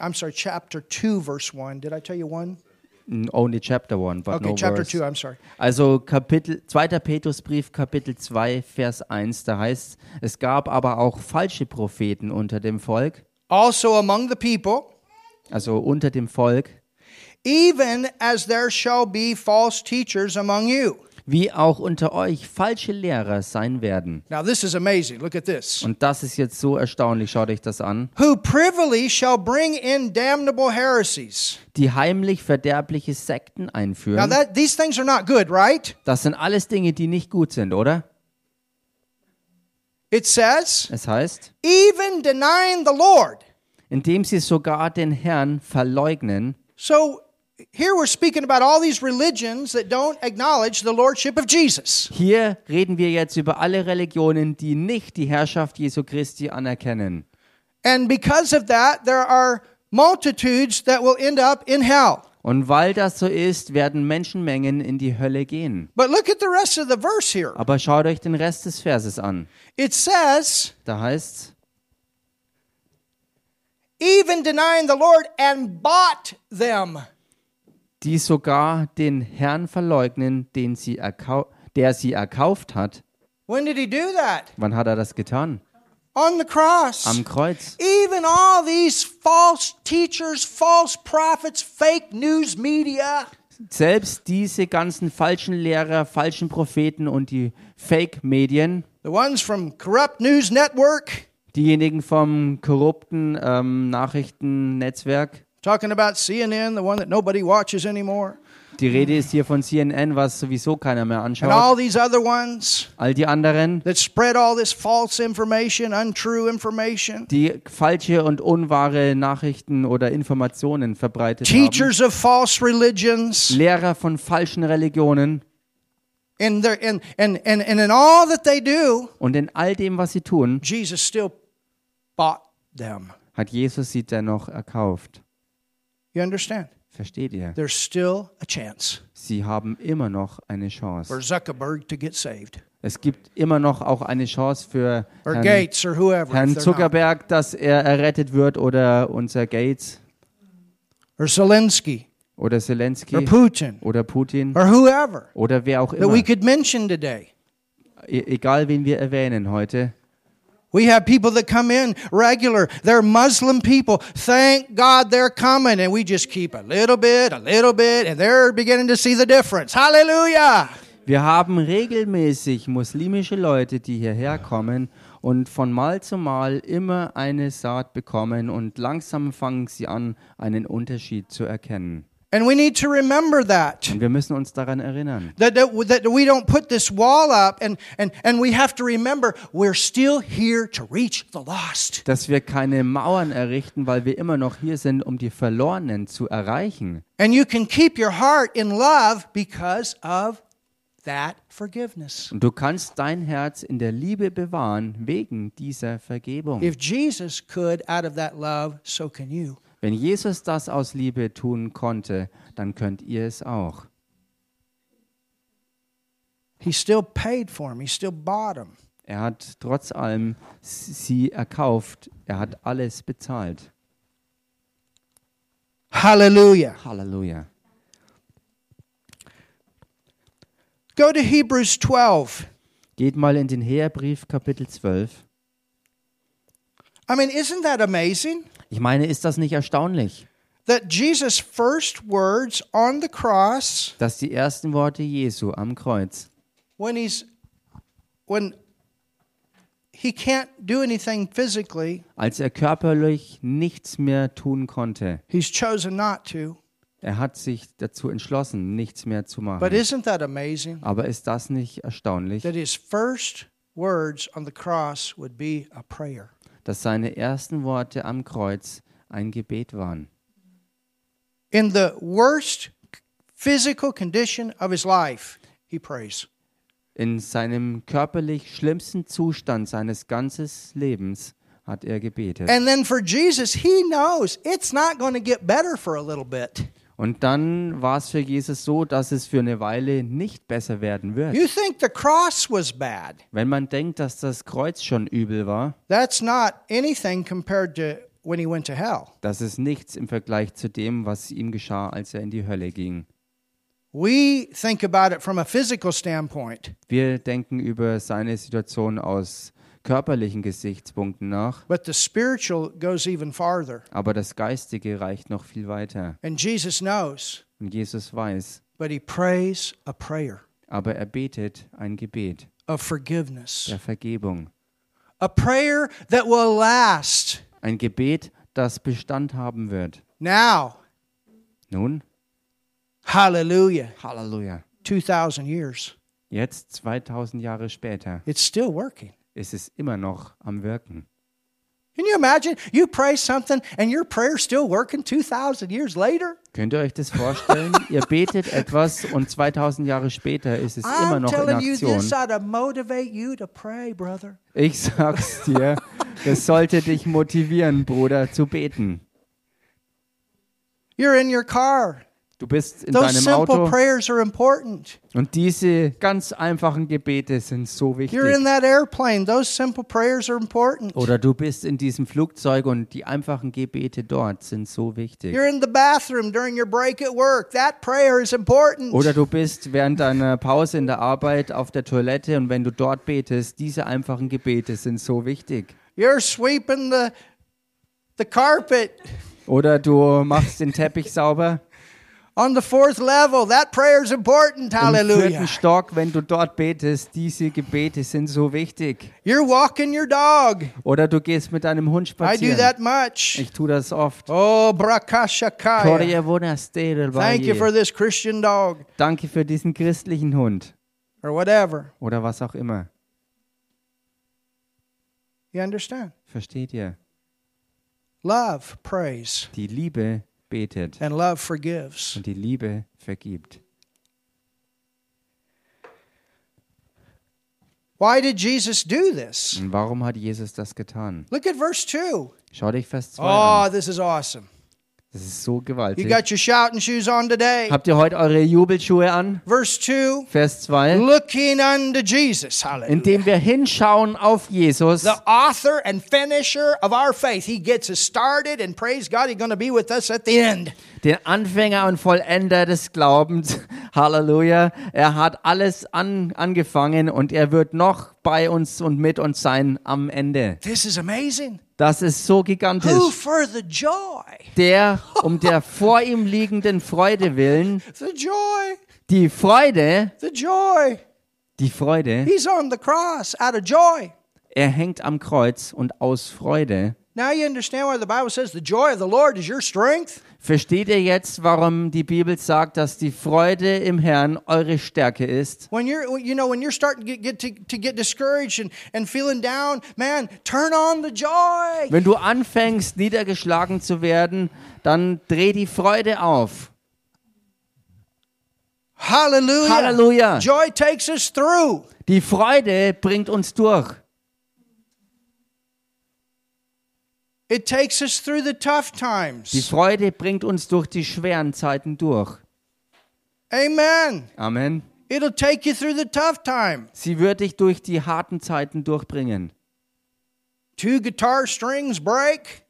I'm sorry, chapter 2 verse 1. Did I tell you 1? only chapter 1, but Okay, no chapter verse. 2, I'm sorry. Also Kapitel, 2. Petrusbrief, Kapitel 2, Vers 1, da heißt es gab aber auch falsche Propheten unter dem Volk, Also among the people, also unter dem Volk, even as there shall be false teachers among you. Wie auch unter euch falsche Lehrer sein werden. Now this is amazing. Look at this. Und das ist jetzt so erstaunlich, schaut euch das an, Who privily shall bring in damnable heresies. die heimlich verderbliche Sekten Now einführen. that these things are not good, right? Das sind alles Dinge, die nicht gut sind, oder? It says, Es heißt, even denying the Lord. indem sie sogar den Herrn verleugnen. So here we're speaking about all these religions that don't acknowledge the lordship of Jesus. Hier reden wir jetzt über alle Religionen, die nicht die Herrschaft Jesu Christi anerkennen. And because of that, there are multitudes that will end up in hell. Und weil das so ist, werden Menschenmengen in die Hölle gehen. But look at the rest of the verse here. Aber schaut euch den Rest des Verses an. It says, Da heißt's, even denying the Lord and bought them. Die sogar den Herrn verleugnen, den sie der sie erkauft hat. When did he do that? Wann hat er das getan? On the cross. Am Kreuz. Even all these false teachers, false prophets, fake news media, Selbst diese ganzen falschen Lehrer, falschen Propheten und die Fake-Medien, the ones from corrupt news network, diejenigen vom korrupten ähm, Nachrichtennetzwerk, talking about CNN, the one that nobody watches anymore, die Rede ist hier von CNN, was sowieso keiner mehr and anschaut. all these other ones All die anderen, that spread all this false information, untrue information, die falsche und unwahre Nachrichten oder Informationen verbreitet haben. teachers of false religions, Lehrer von falschen Religionen. and, they're- and, and, and, and in all that they do, Und in all dem, was sie tun, Jesus still bought them. hat Jesus sie dennoch erkauft. You understand? Versteht ihr? There's still a chance Sie haben immer noch eine for Chance. Zuckerberg to get saved, Es gibt immer noch auch eine Chance für or Herrn, Gates, or whoever. if Herrn they're not. Zuckerberg, dass er errettet wird oder unser Gates or Zelensky, oder or Zelensky Putin, oder Putin or whoever oder wer auch that immer. we could mention today. E egal, wen wir erwähnen heute. We have people that come in regular. They're Muslim people. Thank God they're coming. And we just keep a little bit, a little bit, and they're beginning to see the difference. Hallelujah. Wir haben regelmäßig muslimische Leute, die hierher kommen und von Mal zu Mal immer eine Saat bekommen und langsam fangen sie an, einen Unterschied zu erkennen. And we need to remember that. Und wir müssen uns daran erinnern. That, that, that we don't put this wall up, and, and, and we have to remember we're still here to reach the lost. dass wir keine Mauern errichten, weil wir immer noch hier sind, um die Verlorenen zu erreichen. And you can keep your heart in love because of that forgiveness. Und du kannst dein Herz in der Liebe bewahren wegen dieser Vergebung. If Jesus could out of that love, so can you. Wenn Jesus das aus Liebe tun konnte, dann könnt ihr es auch. He still paid for him, he still bought him. Er hat trotz allem sie erkauft. Er hat alles bezahlt. Hallelujah. Halleluja. Go to Hebrews 12. Geht mal in den Hebräerbrief Kapitel 12. I mean, isn't that amazing? Ich meine, ist das nicht erstaunlich, That Jesus' first words on the cross, dass die ersten Worte Jesu am Kreuz, when he's when he can't do anything physically, als er körperlich nichts mehr tun konnte, he's chosen not to. er hat sich dazu entschlossen, nichts mehr zu But machen. isn't that amazing? Aber ist das nicht erstaunlich, That his first words on the cross would be a prayer. Dass seine ersten Worte am Kreuz ein Gebet waren? In the worst physical condition of his life, he prays. In seinem körperlich schlimmsten Zustand seines ganzen Lebens hat er gebetet. And then for Jesus, he knows it's not going to get better for a little bit. Und dann war es für Jesus so, dass es für eine Weile nicht besser werden wird. You think the cross was bad. Wenn man denkt, dass das Kreuz schon übel war, That's not anything compared to when he went to hell. das ist nichts im Vergleich zu dem, was ihm geschah, als er in die Hölle ging. We think about it from a physical standpoint, Wir denken über seine Situation aus körperlichen Gesichtspunkten nach, but the spiritual goes even farther. aber das Geistige reicht noch viel weiter. And Jesus knows, Und Jesus weiß, but he prays a prayer aber er betet ein Gebet of forgiveness, der Vergebung. a prayer that will last. Ein Gebet, das Bestand haben wird. Now, Nun, hallelujah, Halleluja. 2,000 years. Jetzt, 2000 Jahre später, It's still working. Ist es immer noch am Wirken. Can you imagine? You pray something and your prayer's still working 2,000 years later? Könnt ihr euch das vorstellen? ihr betet etwas und 2000 Jahre später ist es immer I'm noch in telling you, Aktion. this ought to motivate you to pray, brother. Ich sag's dir, das sollte dich motivieren, Bruder, zu beten. You're in your car. Du bist in Those deinem simple Auto prayers are important. und diese ganz einfachen Gebete sind so wichtig. You're in that airplane. Those simple prayers are important. Oder du bist in diesem Flugzeug und die einfachen Gebete dort sind so wichtig. You're in the bathroom during your break at work. That prayer is important. Oder du bist während deiner Pause in der Arbeit auf der Toilette und wenn du dort betest, diese einfachen Gebete sind so wichtig. You're sweeping the the carpet Oder du machst den Teppich sauber on the fourth level. That prayer is important. im Hallelujah. vierten Stock, wenn du dort betest, diese Gebete sind so wichtig. You're walking your dog. Oder du gehst mit deinem Hund I do spazieren. that much. Ich tue das oft. Oh, brakashakaya. Thank you for this Christian dog Danke für diesen christlichen Hund. or whatever. Oder was auch immer. You understand? Versteht ihr? Love prays Die Liebe betet and love forgives. und die Liebe vergibt. Why did Jesus do this? Und warum hat Jesus das getan? Look at verse 2. Schau dich Vers 2 Oh, ah, an. this is awesome. Das ist so You gewaltig. got your shouting shoes on today. Habt ihr heute eure Jubelschuhe an? Verse 2 Vers 2. looking unto Jesus. Hallelujah. Indem wir hinschauen auf Jesus, The author and finisher of our faith. He gets us started, and praise God, He's going to be with us at the end. den Anfänger und Vollender des Glaubens. Halleluja. Er hat alles an, angefangen und er wird noch bei uns und mit uns sein am Ende. This is amazing. Das ist so Who gigantisch. for the joy? Der um der vor ihm liegenden Freude willen, The joy. die Freude, The joy. die Freude, He's on the cross out of joy. er hängt am Kreuz und aus Freude. Now you understand why the Bible says the joy of the Lord is your strength? Versteht ihr jetzt, warum die Bibel sagt, dass die Freude im Herrn eure Stärke ist? When you're, you know, when you're starting to get, to, to get discouraged and, and feeling down, man, turn on the joy. Wenn du anfängst, niedergeschlagen zu werden, dann dreh die Freude auf. Hallelujah. Halleluja. Joy takes us through. Die Freude bringt uns durch. It takes us through the tough Die times. Freude bringt uns durch die schweren Zeiten durch. Amen. Amen. It'll take you through the tough time. Sie wird dich durch die harten Zeiten durchbringen. Two guitar strings break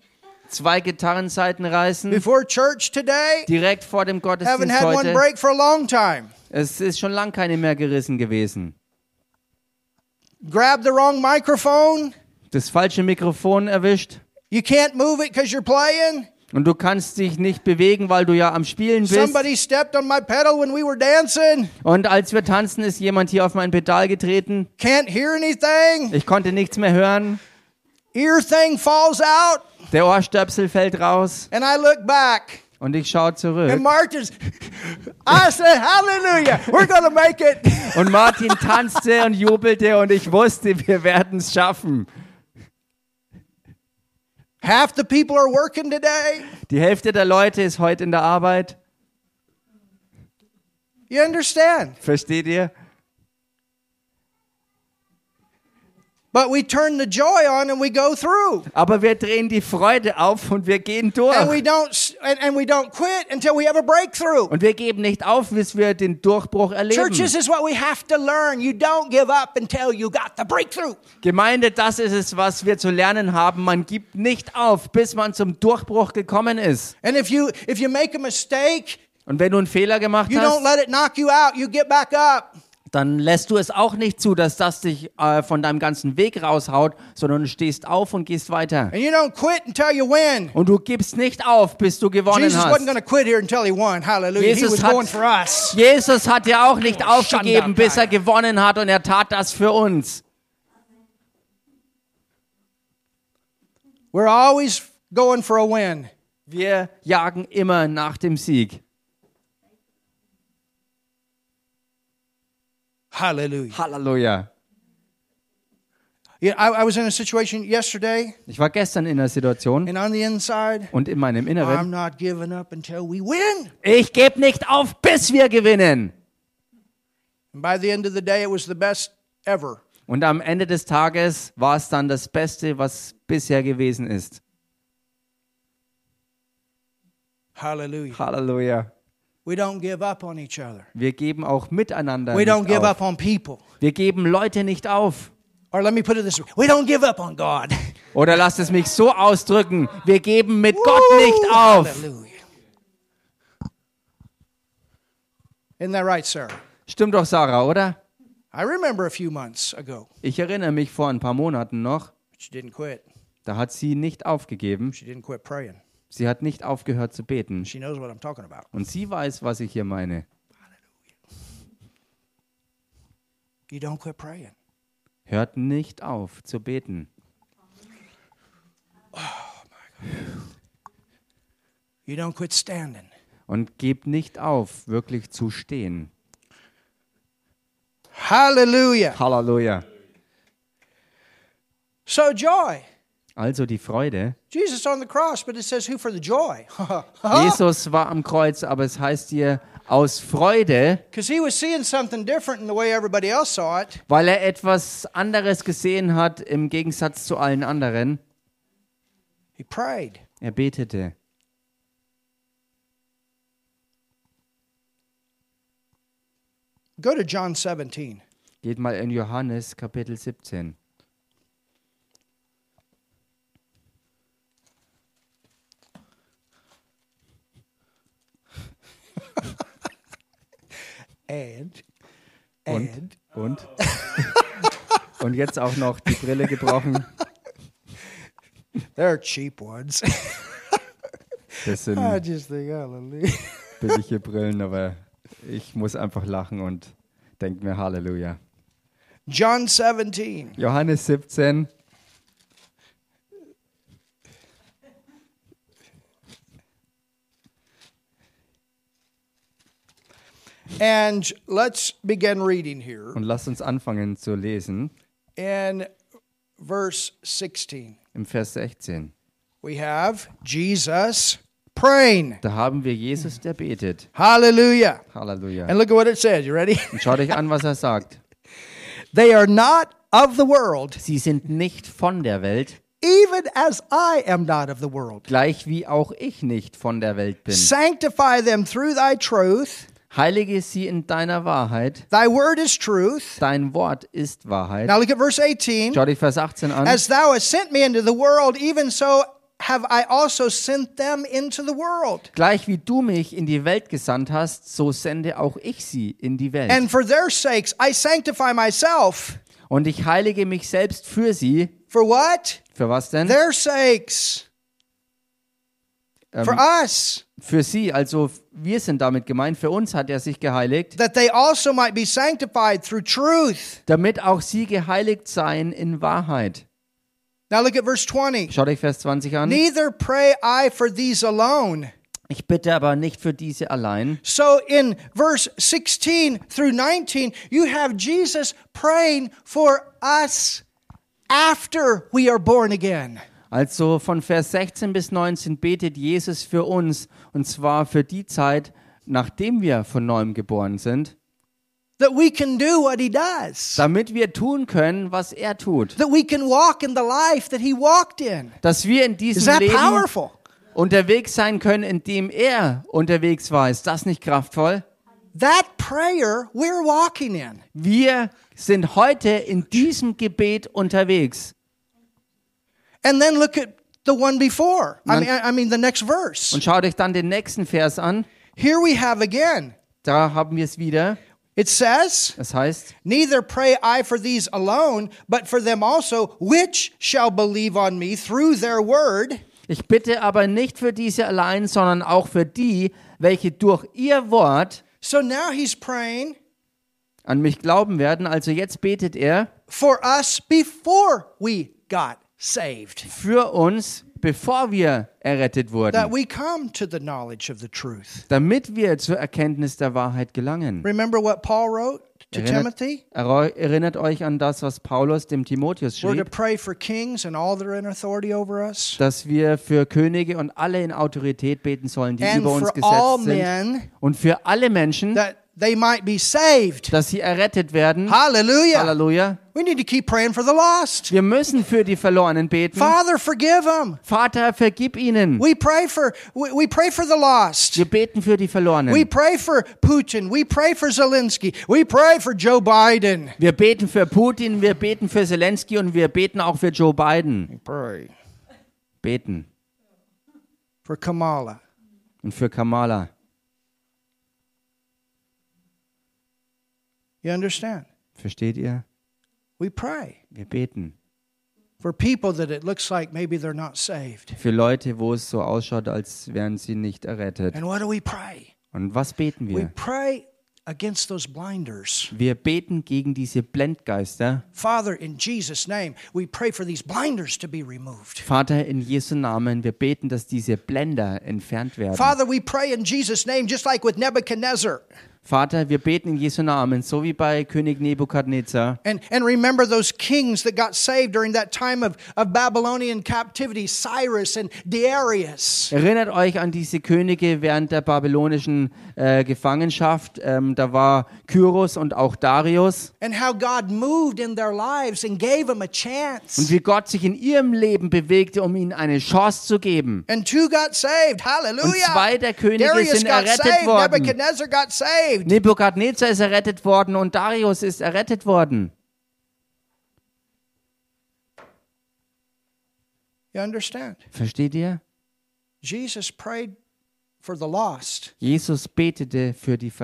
Zwei Gitarrenseiten reißen, before church today. direkt vor dem Haven't Gottesdienst had one heute. break for a long time. Es ist schon lang keine mehr gerissen gewesen. Grab the wrong microphone. Das falsche Mikrofon erwischt You can't move it because you're playing. und du kannst dich nicht bewegen, weil du ja am Spielen bist. Somebody stepped on my pedal when we were dancing. Und als wir tanzen, ist jemand hier auf mein Pedal getreten. Can't hear anything. Ich konnte nichts mehr hören. Ear thing falls out. Der Ohrstöpsel fällt raus And I look back. und ich schaue And zurück. Martin's, I said, Hallelujah, we're to make it. Und Martin tanzte und jubelte und ich wusste, wir werden es schaffen. Half the people are working today. Die Hälfte der Leute ist heute in der Arbeit. You understand? Versteht ihr? But we turn the joy on and we go through. Aber wir drehen die Freude auf und wir gehen And we durch. don't and, and we don't quit until we have a breakthrough. Und wir geben nicht auf, bis wir den Durchbruch Church, erleben. this is what we have to learn. You don't give up until you got the breakthrough. Gemeinde, das ist es, was wir zu lernen haben. Man gibt nicht auf, bis man zum Durchbruch gekommen ist. And if you if you make a mistake, Und wenn du einen Fehler gemacht you don't hast, let it knock you out. You get back up. Dann lässt du es auch nicht zu, dass das dich äh, von deinem ganzen Weg raushaut, sondern du stehst auf und gehst weiter. And you don't quit until you win. Und du gibst nicht auf, bis du gewonnen Jesus hast. Jesus hat-. Jesus hat ja auch nicht aufgegeben, Shanda bis er gewonnen hat und er tat das für uns. We're always going for a win. Wir jagen immer nach dem Sieg. Hallelujah. Halleluja. Yeah, I, I was in a situation yesterday, Ich war gestern in einer Situation and on the inside, und in meinem I'm Inneren, not giving up until we win. ich gebe nicht auf, bis wir gewinnen. And by the end of the day, it was the best ever. Und am Ende des Tages war es dann das Beste, was bisher gewesen ist. Hallelujah. Halleluja. Wir geben auch miteinander We don't nicht give auf. up on people. Wir geben Leute nicht auf. Or let me put it this way we don't give up on God. Oder lasst es mich so ausdrücken, wir geben mit Gott nicht auf. Hallelujah. Isn't that right, Sarah? Stimmt doch, Sarah, oder? I remember a few months ago, Ich erinnere mich vor ein paar Monaten noch, but she didn't quit. da hat sie nicht aufgegeben. She didn't quit praying. Sie hat nicht aufgehört zu beten. She knows what I'm talking about. Und sie weiß, was ich hier meine. You don't quit praying. Hört nicht auf zu beten. You don't quit standing. Und gebt nicht auf, wirklich zu stehen. Hallelujah. Halleluja. So, joy. Also die Freude. Jesus war am Kreuz, aber es heißt hier aus Freude, weil er etwas anderes gesehen hat im Gegensatz zu allen anderen. Er betete. Geht mal in Johannes Kapitel 17. And, Und? and Und? Und jetzt auch noch die Brille gebrochen. they're cheap ones. Das sind I just think, hallelujah. billige Brillen, aber ich muss einfach lachen und denke mir Halleluja. John 17. Johannes 17. And let's begin reading here Und lasst uns anfangen zu lesen in verse 16. im Vers 16. We have Jesus praying. Da haben wir Jesus, der betet. Hallelujah. Halleluja. And look at what it says. You ready? Und schaut euch an, was er sagt. they are not of the world, Sie sind nicht von der Welt, even as I am not of the world. gleich wie auch ich nicht von der Welt bin. Sanctify them through thy truth. Heilige sie in deiner Wahrheit. Thy word is truth. Dein Wort ist Wahrheit. Now look at verse 18. Schau dich Vers 18 an. As thou hast sent me into the world, even so have I also sent them into the world. Gleich wie du mich in die Welt gesandt hast, so sende auch ich sie in die Welt. And for their sakes I sanctify myself. Und ich heilige mich selbst für sie. For what? Für was denn? Their sakes. For Ähm, us. für sie, also wir sind damit gemeint. Für uns hat er sich geheiligt, That they also might be sanctified through truth. damit auch sie geheiligt seien in Wahrheit. Now look at verse 20. Schau dich Vers 20 an. Neither pray I for these alone. Ich bitte aber nicht für diese allein. So in verse 16 through 19, you have Jesus praying for us after we are born again. Also von Vers 16 bis 19 betet Jesus für uns, und zwar für die Zeit, nachdem wir von neuem geboren sind, That we can do what he does. damit wir tun können, was er tut. That we can walk in the life that he walked in. Dass wir in Is diesem that Leben powerful? unterwegs sein können, in dem er unterwegs war. Ist das nicht kraftvoll? That prayer we're walking in. Wir sind heute in diesem Gebet unterwegs. And then look at the one before. I mean, I mean the next verse. Und schaut euch dann den nächsten Vers an. Here we have again. Da haben wir es wieder. It says, Das heißt, Neither pray I for these alone, but for them also which shall believe on me through their word, ich bitte aber nicht für diese allein, sondern auch für die, welche durch ihr Wort So now he's praying an mich glauben werden. Also jetzt betet er for us before we got saved, für uns, bevor wir errettet that wurden, we come to the knowledge of the truth. damit wir zur Erkenntnis der Wahrheit gelangen. Remember what Paul wrote to Erinnert, Timothy? erinnert euch an das, was Paulus dem Timotheus We're to schrieb, pray for kings and all that are in authority over us, dass wir für Könige und alle in Autorität beten sollen, die and über uns gesetzt sind. men Und für alle Menschen, that they might be saved. dass sie errettet werden. Hallelujah. Halleluja. We need to keep praying for the lost. Wir müssen für die Verlorenen beten. Father, forgive them. Vater, vergib ihnen. We pray for we, we pray for the lost. Wir beten für die We Verlorenen. pray for Putin. We pray for Zelensky. We pray for Joe Biden. Wir beten für Putin, wir beten für Zelensky und wir beten auch für Joe Biden. Pray Beten. for Kamala. Und für Kamala. You understand? Versteht ihr? We pray Wir beten. for people that it looks like maybe they're not saved. Für Leute, wo es so ausschaut, als wären sie nicht errettet. And what do we pray? Und was beten We wir? pray against those blinders. Wir beten gegen diese Blendgeister. Father, in Jesus' name, we pray for these blinders to be removed. Vater, in Jesu Namen, wir beten, dass diese Blender entfernt werden. Father, we pray in Jesus' name, just like with Nebuchadnezzar. Vater, wir beten in Jesu Namen, so wie bei König Nebukadnezar. And, and remember those kings that got saved during that time of, of Babylonian captivity Cyrus and Darius. Erinnert euch an diese Könige während der babylonischen äh, Gefangenschaft. Ähm, da war Kyros und auch Darius. And how God moved in their lives and gave them a Und chance. wie Gott sich in ihrem Leben bewegte, um ihnen eine Chance zu geben. And two got saved. Hallelujah. Und zwei der Könige Darius sind got errettet saved. worden. Nebuchadnezzar got saved. Saved. Nebukadnezar ist errettet worden und Darius ist errettet worden. You understand? Versteht ihr? Jesus prayed for the lost, Jesus betete für die and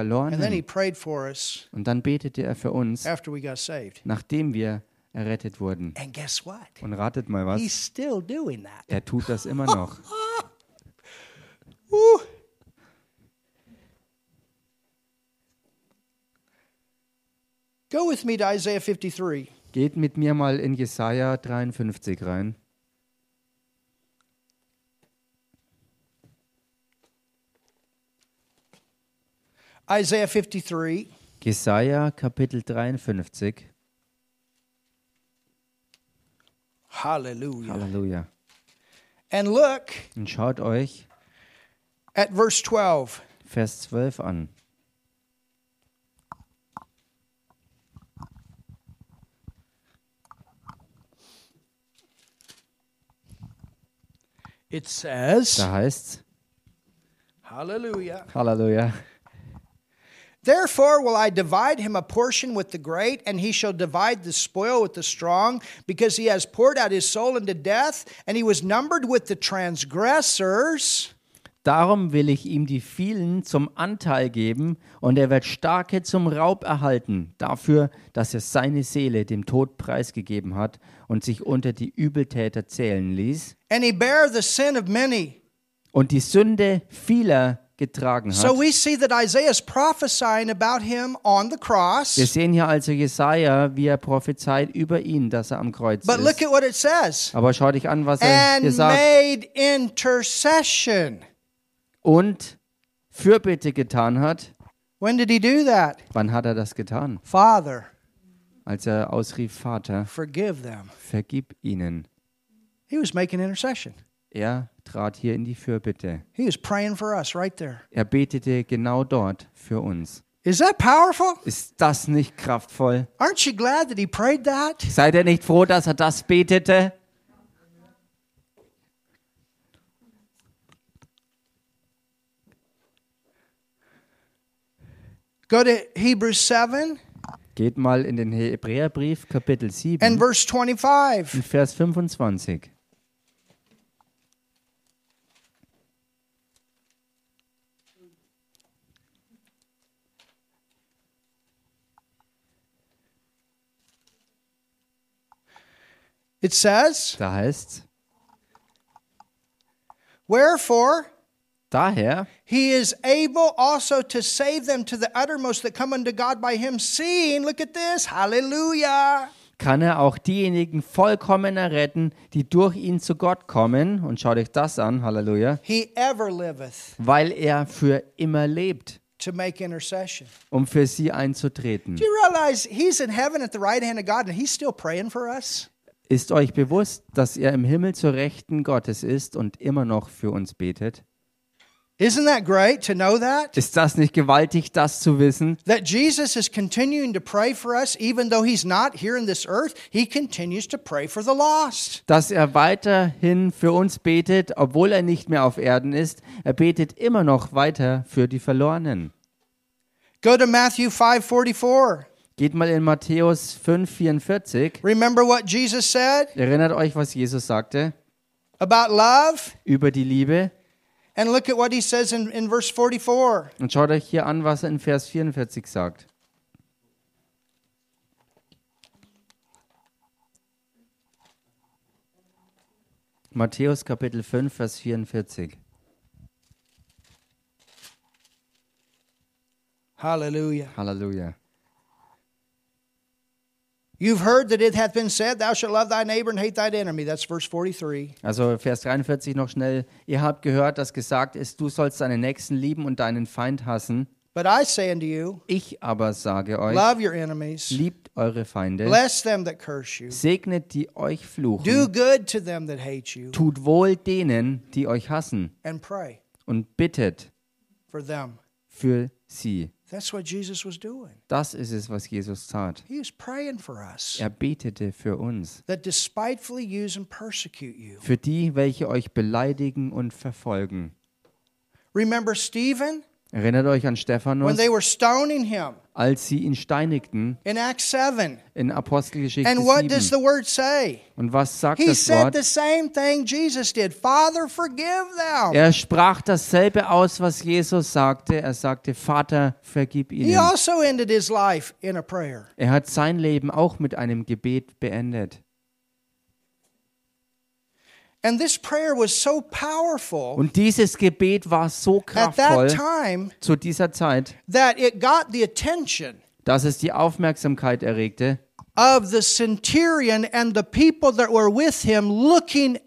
then he Verlorenen prayed for us und dann betete er für uns, after we got saved. nachdem wir errettet wurden. And guess what? Und ratet mal was, He's still doing that. er tut das immer noch. Woo. Go with me to Isaiah 53. Geht mit mir mal in Jesaja 53 rein. Isaiah 53. Jesaja Kapitel 53. Hallelujah. Halleluja. And look Und schaut euch at verse 12. Vers 12 an. It says, Da heißt's, Hallelujah. Halleluja. Therefore will I divide him a portion with the great, and he shall divide the spoil with the strong, because he has poured out his soul into death, and he was numbered with the transgressors. Darum will ich ihm die vielen zum Anteil geben, und er wird Starke zum Raub erhalten, dafür, dass er seine Seele dem Tod preisgegeben hat und sich unter die Übeltäter zählen ließ And he bare the sin of many. und die Sünde vieler getragen So hat. we see that Isaiah is prophesying about him on the Wir sehen hier also Jesaja, wie er prophezeit über ihn, dass er am Kreuz But look ist. at what it says. Aber schau dich an, was er hier And sagt. made intercession. Und Fürbitte getan hat. When did he do that? Wann hat er das getan? Father, Als er ausrief, Vater, forgive them. vergib ihnen. He was making intercession. Er trat hier in die Fürbitte. He was praying for us right there. Er betete genau dort für uns. Is that powerful? Ist das nicht kraftvoll? Aren't you glad that he prayed that? Seid ihr nicht froh, dass er das betete? Go to Hebrews 7 Geht mal in den Hebräerbrief, Kapitel 7, and verse 25. in Vers 25. It says, Da heißt Wherefore daher he is able also to save them to the uttermost that come unto God by him, seeing, look at this, hallelujah. kann er auch diejenigen vollkommen erretten, die durch ihn zu Gott kommen. Und schaut euch das an, Halleluja, He ever liveth weil er für immer lebt, to make intercession. um für sie einzutreten. Do you realize he's in heaven at the right hand of God and he's still praying for us? Ist euch bewusst, dass er im Himmel zur Rechten Gottes ist und immer noch für uns betet? Isn't that great to know that? Ist das nicht gewaltig, das zu wissen? That Jesus is continuing to pray for us, even though he's not here in this earth, he continues to pray for the lost. Dass er weiterhin für uns betet, obwohl er nicht mehr auf Erden ist. Er betet immer noch weiter für die Verlorenen. Go to Matthew 5:44. Geht mal in Matthäus 5,44. Remember what Jesus said Erinnert euch, was Jesus sagte about love? über die Liebe. And look at what he says in, in verse 44. Und schaut euch hier an, was er in Vers 44 sagt. Matthäus Kapitel 5, Vers 44. Hallelujah. Halleluja. You've heard that it hath been said, Thou shalt love thy neighbor and hate thine enemy. That's verse 43. Also Vers 43 noch schnell. Ihr habt gehört, dass gesagt ist, du sollst deinen Nächsten lieben und deinen Feind hassen. But I say unto you, Ich aber sage euch, love your enemies, liebt eure Feinde, bless them that curse you, segnet die euch do fluchen, good to them that hate you, tut wohl denen, die euch hassen and pray und bittet for them. für sie. That's what Jesus was doing. Das ist es, was Jesus tat. He was praying for us Er betete für uns, that despitefully use and persecute you. für die, welche euch beleidigen und verfolgen. Remember Stephen? Erinnert euch an when Stephanus, they were stoning him als sie ihn steinigten in Acts 7. in Apostelgeschichte And what does 7. the word say? Und was sagt He das said Wort? the same thing Jesus did Father, forgive them. Er sprach dasselbe aus, was Jesus sagte. Er sagte, Vater, vergib He ihnen. also ended his life in a prayer. Er hat sein Leben auch mit einem Gebet beendet. And this prayer was so powerful Und dieses Gebet war so at kraftvoll that time zu dieser Zeit, that it got the attention dass es die Aufmerksamkeit erregte of the centurion and the people that were with him looking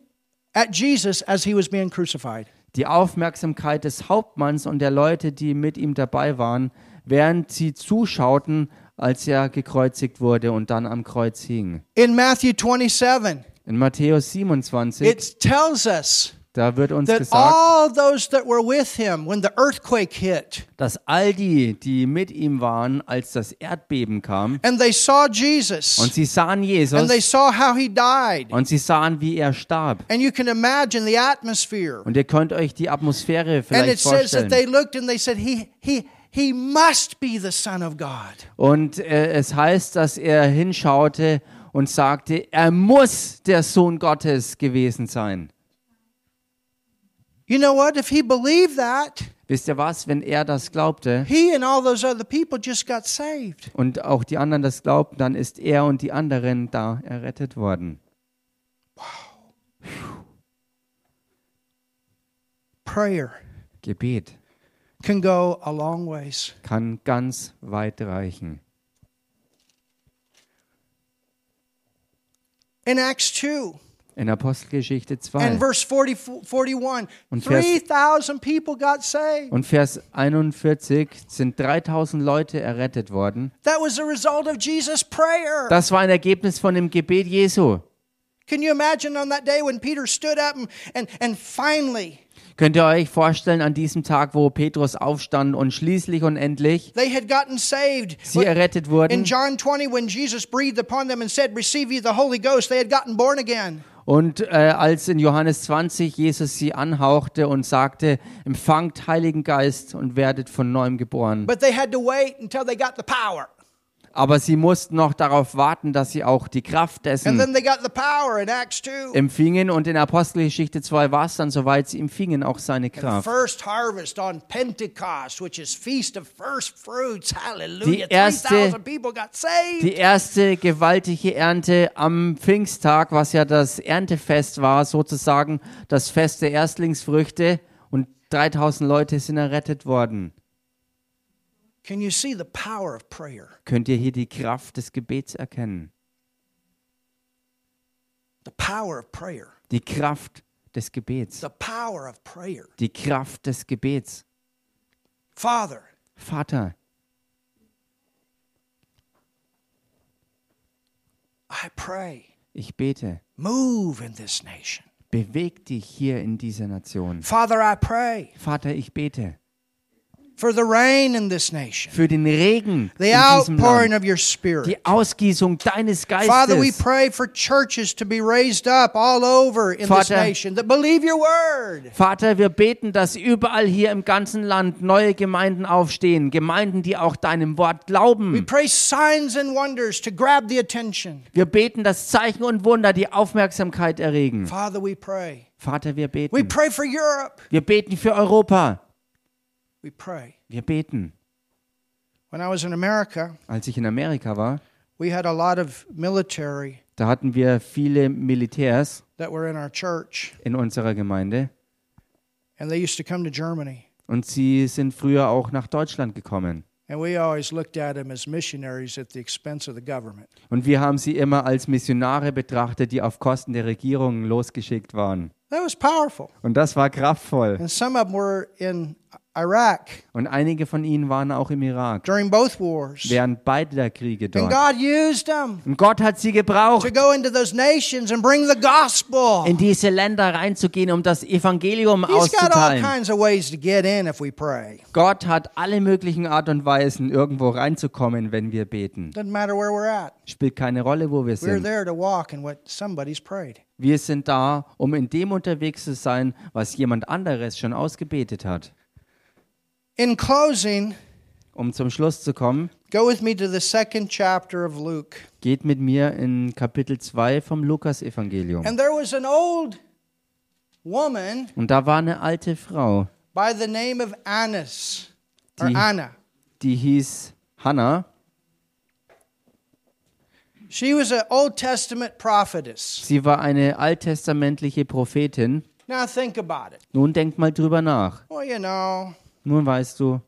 at Jesus as he was being crucified. die Aufmerksamkeit des Hauptmanns und der Leute, die mit ihm dabei waren, während sie zuschauten, als er gekreuzigt wurde und dann am Kreuz hing. In Matthew 27, In Matthäus 27, it tells us da wird uns that gesagt, all those that were with him when the earthquake hit dass all die, die mit ihm waren, als das Erdbeben kam, and they saw Jesus und sie sahen and they Jesus saw how he died. und sie sahen, wie er starb. And you can imagine the atmosphere. Und ihr könnt euch die Atmosphäre And it vielleicht says that vorstellen. they looked and they said, He he he must be the Son of God. Und äh, es heißt, dass er hinschaute und sagte, er muss der Sohn Gottes gewesen sein. You know what? If he believed that, Wisst ihr was, wenn er das glaubte he and all those other people just got saved. und auch die anderen das glaubten, dann ist er und die anderen da errettet worden. Prayer Gebet can go a long ways. kann ganz weit reichen. In Acts 2 In Apostelgeschichte and 2 verse 40, 41, Und Vers- 3,000 people got saved. und Vers 41 sind 3000 Leute errettet worden. That was a result of Jesus' prayer. Das war ein Ergebnis von dem Gebet Jesu. Can you imagine on that day when Peter stood up and, and, and finally Könnt ihr euch vorstellen an diesem Tag, wo Petrus aufstand und schließlich und endlich sie errettet In wurden John 20, when Jesus breathed upon them and said, Receive ye the Holy Ghost, they had gotten born again. und äh, als in Johannes 20 Jesus sie anhauchte und sagte, empfangt Heiligen Geist und werdet von neuem geboren. Aber sie mussten noch darauf warten, dass sie auch die Kraft dessen then they got the power in Acts 2. empfingen und in Apostelgeschichte 2 war es dann soweit, sie empfingen auch seine Kraft. Die erste- 3,000 people got saved. Die erste gewaltige Ernte am Pfingsttag, was ja das Erntefest war, sozusagen das Fest der Erstlingsfrüchte und 3000 Leute sind errettet worden. Can you see the power of prayer? Könnt ihr hier die Kraft des Gebets erkennen? The power of prayer. Die Kraft des Gebets. The power of prayer. Die Kraft des Gebets. Father, Vater, I pray, ich bete, move in this nation. beweg dich hier in dieser Nation. Father, I pray Vater, ich bete for the rain in this nation, für den Regen the in outpouring Land, of your Spirit. die Ausgießung deines Father, we Geistes. pray for churches to be raised up all over in this Vater- nation that believe your word. Vater, wir beten, dass überall hier im ganzen Land neue Gemeinden aufstehen, Gemeinden, die auch deinem Wort We glauben. pray signs and wonders to grab the attention. Wir beten, dass Zeichen und Wunder die Aufmerksamkeit erregen. Father, we pray. Vater, wir We beten. pray for Europe. Wir beten für Europa. We pray. Wir beten. When I was in America, Als ich in Amerika war, we had a lot of military da hatten wir viele Militärs that were in our church, in unserer Gemeinde and they used to come to Germany. und sie sind früher auch nach Deutschland gekommen. And we always looked at them as missionaries at the expense of the government. Und wir haben sie immer als Missionare betrachtet, die auf Kosten der Regierung losgeschickt waren. That was powerful. Und das war kraftvoll. And some of them were in Iraq Und einige von ihnen waren auch im Irak, during both wars. während beide der Kriege And dort. God used them Und Gott hat sie gebraucht, to go into those nations and bring the gospel. in diese Länder reinzugehen, um das Evangelium He's got all auszuteilen. kinds of ways to get in if we pray. Gott hat alle möglichen Art und Weisen, irgendwo reinzukommen, wenn wir beten. Doesn't matter where we're at. Spielt keine Rolle, wo wir We're sind. there to walk in what somebody's prayed. Wir sind da, um in dem unterwegs zu sein, was jemand anderes schon ausgebetet hat. In closing, Um zum Schluss zu kommen, go with me to the second chapter of Luke. geht mit mir in Kapitel 2 vom Lukas-Evangelium. And there was an old woman Und da war eine alte Frau, by the name of Annas, or Die- Anna. die hieß Hannah. She was an Old Testament prophetess. Sie war eine alttestamentliche Prophetin. Now think about it. Nun denk mal drüber nach. Well, you know, Nun weißt du,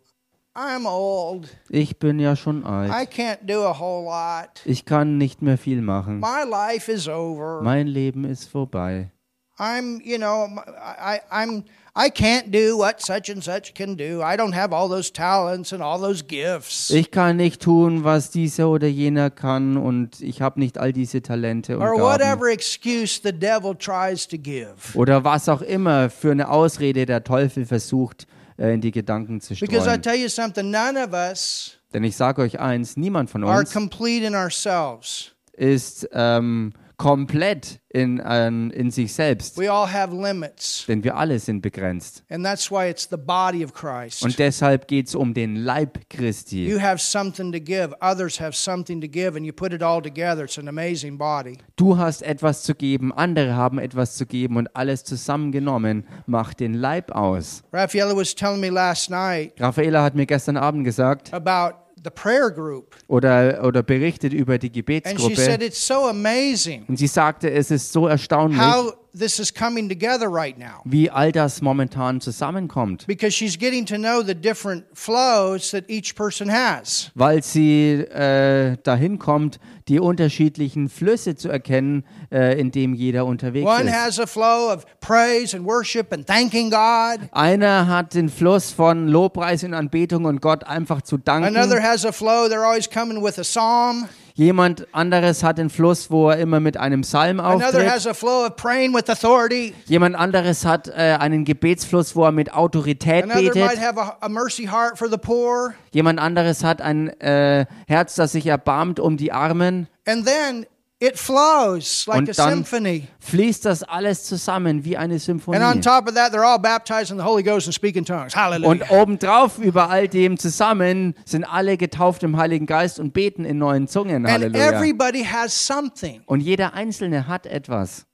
I'm old. ich bin ja schon alt. I can't do a whole lot. Ich kann nicht mehr viel machen. My life is over. Mein Leben ist vorbei. I'm, you know, I, I, I'm, I can't do what such and such can do. I don't have all those talents and all those gifts. Ich kann nicht tun, was dieser oder jener kann und ich habe nicht all diese Talente und Or whatever excuse the devil tries to give. Oder was auch immer für eine Ausrede der Teufel versucht, äh, in die Gedanken zu Because I streuen. tell you something, none of us Denn ich sage euch eins, niemand von are uns complete in ourselves. ist ähm, komplett in, ähm, in sich selbst. We all have limits. Denn wir alle sind begrenzt. And that's why it's the body of Christ. Und deshalb geht es um den Leib Christi. You have something to give, others have something to give, and you put it all together. It's an amazing body. Du hast etwas zu geben, andere haben etwas zu geben und alles zusammengenommen macht den Leib aus. Raffaella was telling me last night Raffaela hat mir gestern Abend gesagt about oder, oder berichtet über die and she said Gebetsgruppe it's so amazing und sie sagte, es ist so erstaunlich, how this is coming together right now. wie all das momentan zusammenkommt, weil sie äh, dahin kommt, die unterschiedlichen Flüsse zu erkennen, äh, in dem jeder unterwegs One ist. has a flow of praise and worship and thanking God. Einer hat den Fluss von Lobpreis und Anbetung und Gott einfach zu danken. Another has a flow, they're always coming with a psalm. Jemand anderes hat den Fluss, wo er immer mit einem Psalm auftritt. Jemand anderes hat äh, einen Gebetsfluss, wo er mit Autorität betet. Jemand anderes hat ein äh, Herz, das sich erbarmt um die Armen. And then it flows like Und a dann symphony. fließt das alles zusammen wie eine And on Symphonie. top of that, they're all baptized in the Holy Ghost and speak in tongues. Hallelujah. Und obendrauf über all dem zusammen sind alle getauft im Heiligen Geist und beten in neuen Zungen. and Halleluja. everybody has something. Und jeder Einzelne hat etwas.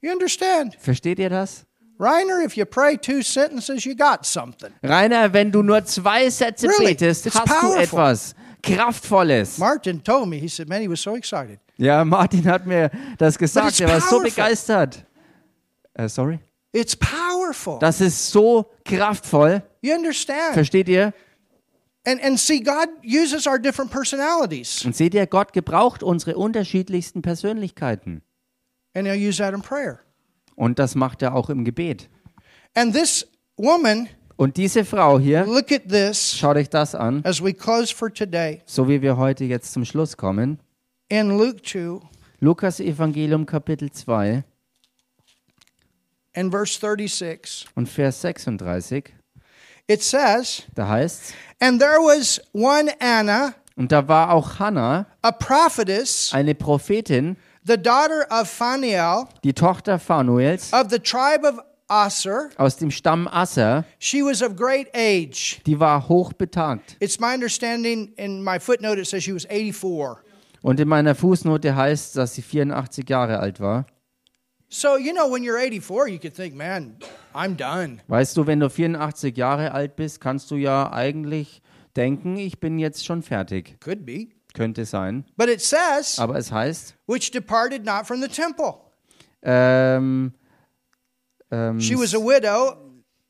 You understand? Versteht ihr das? Reiner, if you pray two sentences, you got something. Rainer, wenn du nur zwei Sätze Really? betest, hast du powerful. etwas Kraftvolles. Martin told me, he said, man, he was so excited. Ja, Martin hat mir das gesagt. Er war so powerful. begeistert. Äh, sorry? It's powerful. Das ist so kraftvoll. you understand? Versteht ihr? And, and see, God uses our different personalities, Und seht ihr, Gott gebraucht unsere unterschiedlichsten Persönlichkeiten. and He'll use that in prayer. Und das macht er auch im Gebet. And this woman, Und diese Frau hier, look at this schaut euch das an, as we close for today so wie wir heute jetzt zum Schluss kommen. in Luke 2 Lukas Evangelium Kapitel 2 and verse 36. und Vers 36. It says, Da heißt's, And there was one Anna, und da war auch Hannah, a prophetess, eine Prophetin, the daughter of Phanuel die Tochter Phanuels, of the tribe of Aser. aus dem Stamm Asser, She was of great age. die war hochbetagt. It's my understanding in my footnote it says she was 84. Und in meiner Fußnote heißt, dass sie 84 Jahre alt war. So, you know, when you're 84, you could think, man, I'm done. Weißt du, wenn du 84 Jahre alt bist, kannst du ja eigentlich denken, ich bin jetzt schon fertig. Could be. Könnte sein. But it says, Aber es heißt, which departed not from the temple. ähm, ähm, She was a widow.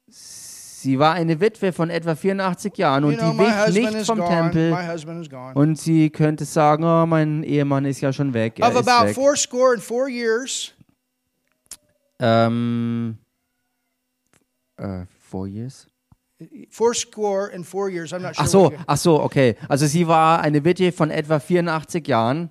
sie war eine Witwe von etwa 84 Jahren You und know, die wich nicht vom gone. Tempel. Und sie könnte sagen, oh, mein Ehemann ist ja schon weg. Er Of ist about weg. four score and four years. Ähm, äh, four years? Four score and four years. I'm not sure. Ach so, you- ach so, okay. Also sie war eine Witwe von etwa 84 Jahren.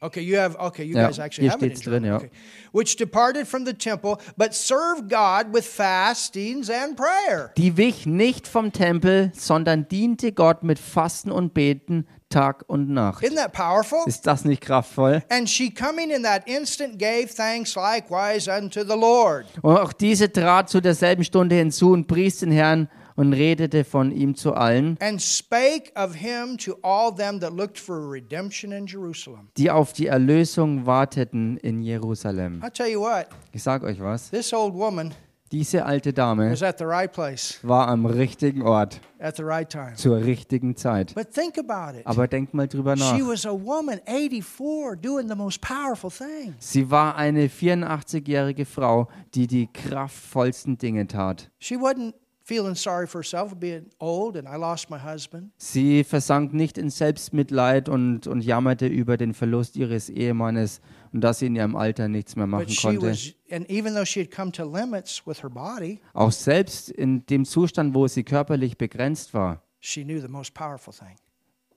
Okay, you have okay. You Ja, guys actually hier have it drin, ja. Okay. Which departed from the temple, but served God with fastings and prayer. Die wich nicht vom Tempel, sondern diente Gott mit Fasten und Beten Tag und Nacht. Isn't that powerful? Ist das nicht kraftvoll? And she coming in that instant gave thanks likewise unto the Lord. Und auch diese trat zu derselben Stunde hinzu und pries den Herrn und redete von ihm zu allen, and spake of him to all them that looked for redemption in Jerusalem. die auf die Erlösung warteten in Jerusalem. I tell you what, Ich sag euch was, this old woman diese alte Dame was at the right place war am richtigen Ort at the right time. zur richtigen Zeit. But think about it. Aber denkt mal drüber She nach. was a woman, 84, doing the most powerful thing. Sie war eine 84-jährige Frau, die die kraftvollsten Dinge tat. She wasn't feeling sorry for herself for being old and I lost my husband. Sie versank nicht in Selbstmitleid und, und jammerte über den Verlust ihres Ehemannes und dass sie in ihrem Alter nichts mehr machen konnte. was, and even though she had come to limits with her body, Auch selbst in dem Zustand, wo sie körperlich begrenzt war, she knew the most powerful thing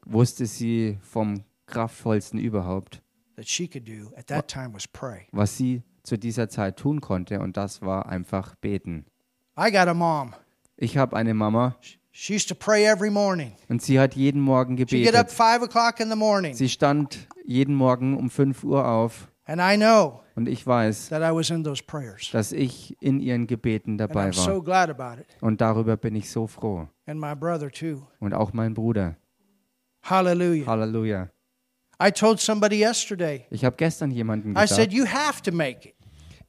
wusste sie vom kraftvollsten überhaupt, that she could do at that time was pray. was sie zu dieser Zeit tun konnte und das war einfach beten. I got a mom. Ich habe eine Mama She used to pray every morning. und sie hat jeden Morgen She'd get up gebetet. five o'clock in the morning. Sie stand jeden Morgen um 5 Uhr auf And I know und ich weiß, that I was in those prayers. dass ich in ihren Gebeten And dabei I'm so war. glad about it. Und darüber bin ich so froh. And my brother too. Und auch mein Bruder. Hallelujah. Halleluja. I told somebody yesterday, Ich habe gestern jemandem I said, gesagt, You have to make it.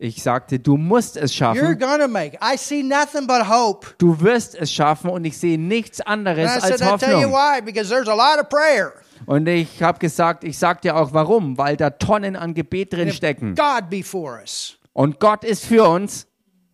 Ich sagte, du musst es You're schaffen. to make it. I see nothing but hope. Du wirst es schaffen und ich sehe nichts And anderes als said, I tell you Hoffnung. why, because there's a lot of prayer. Und ich habe gesagt, ich sag dir auch warum, weil da Tonnen an Gebet drin stecken. God be for us, Und Gott ist für uns.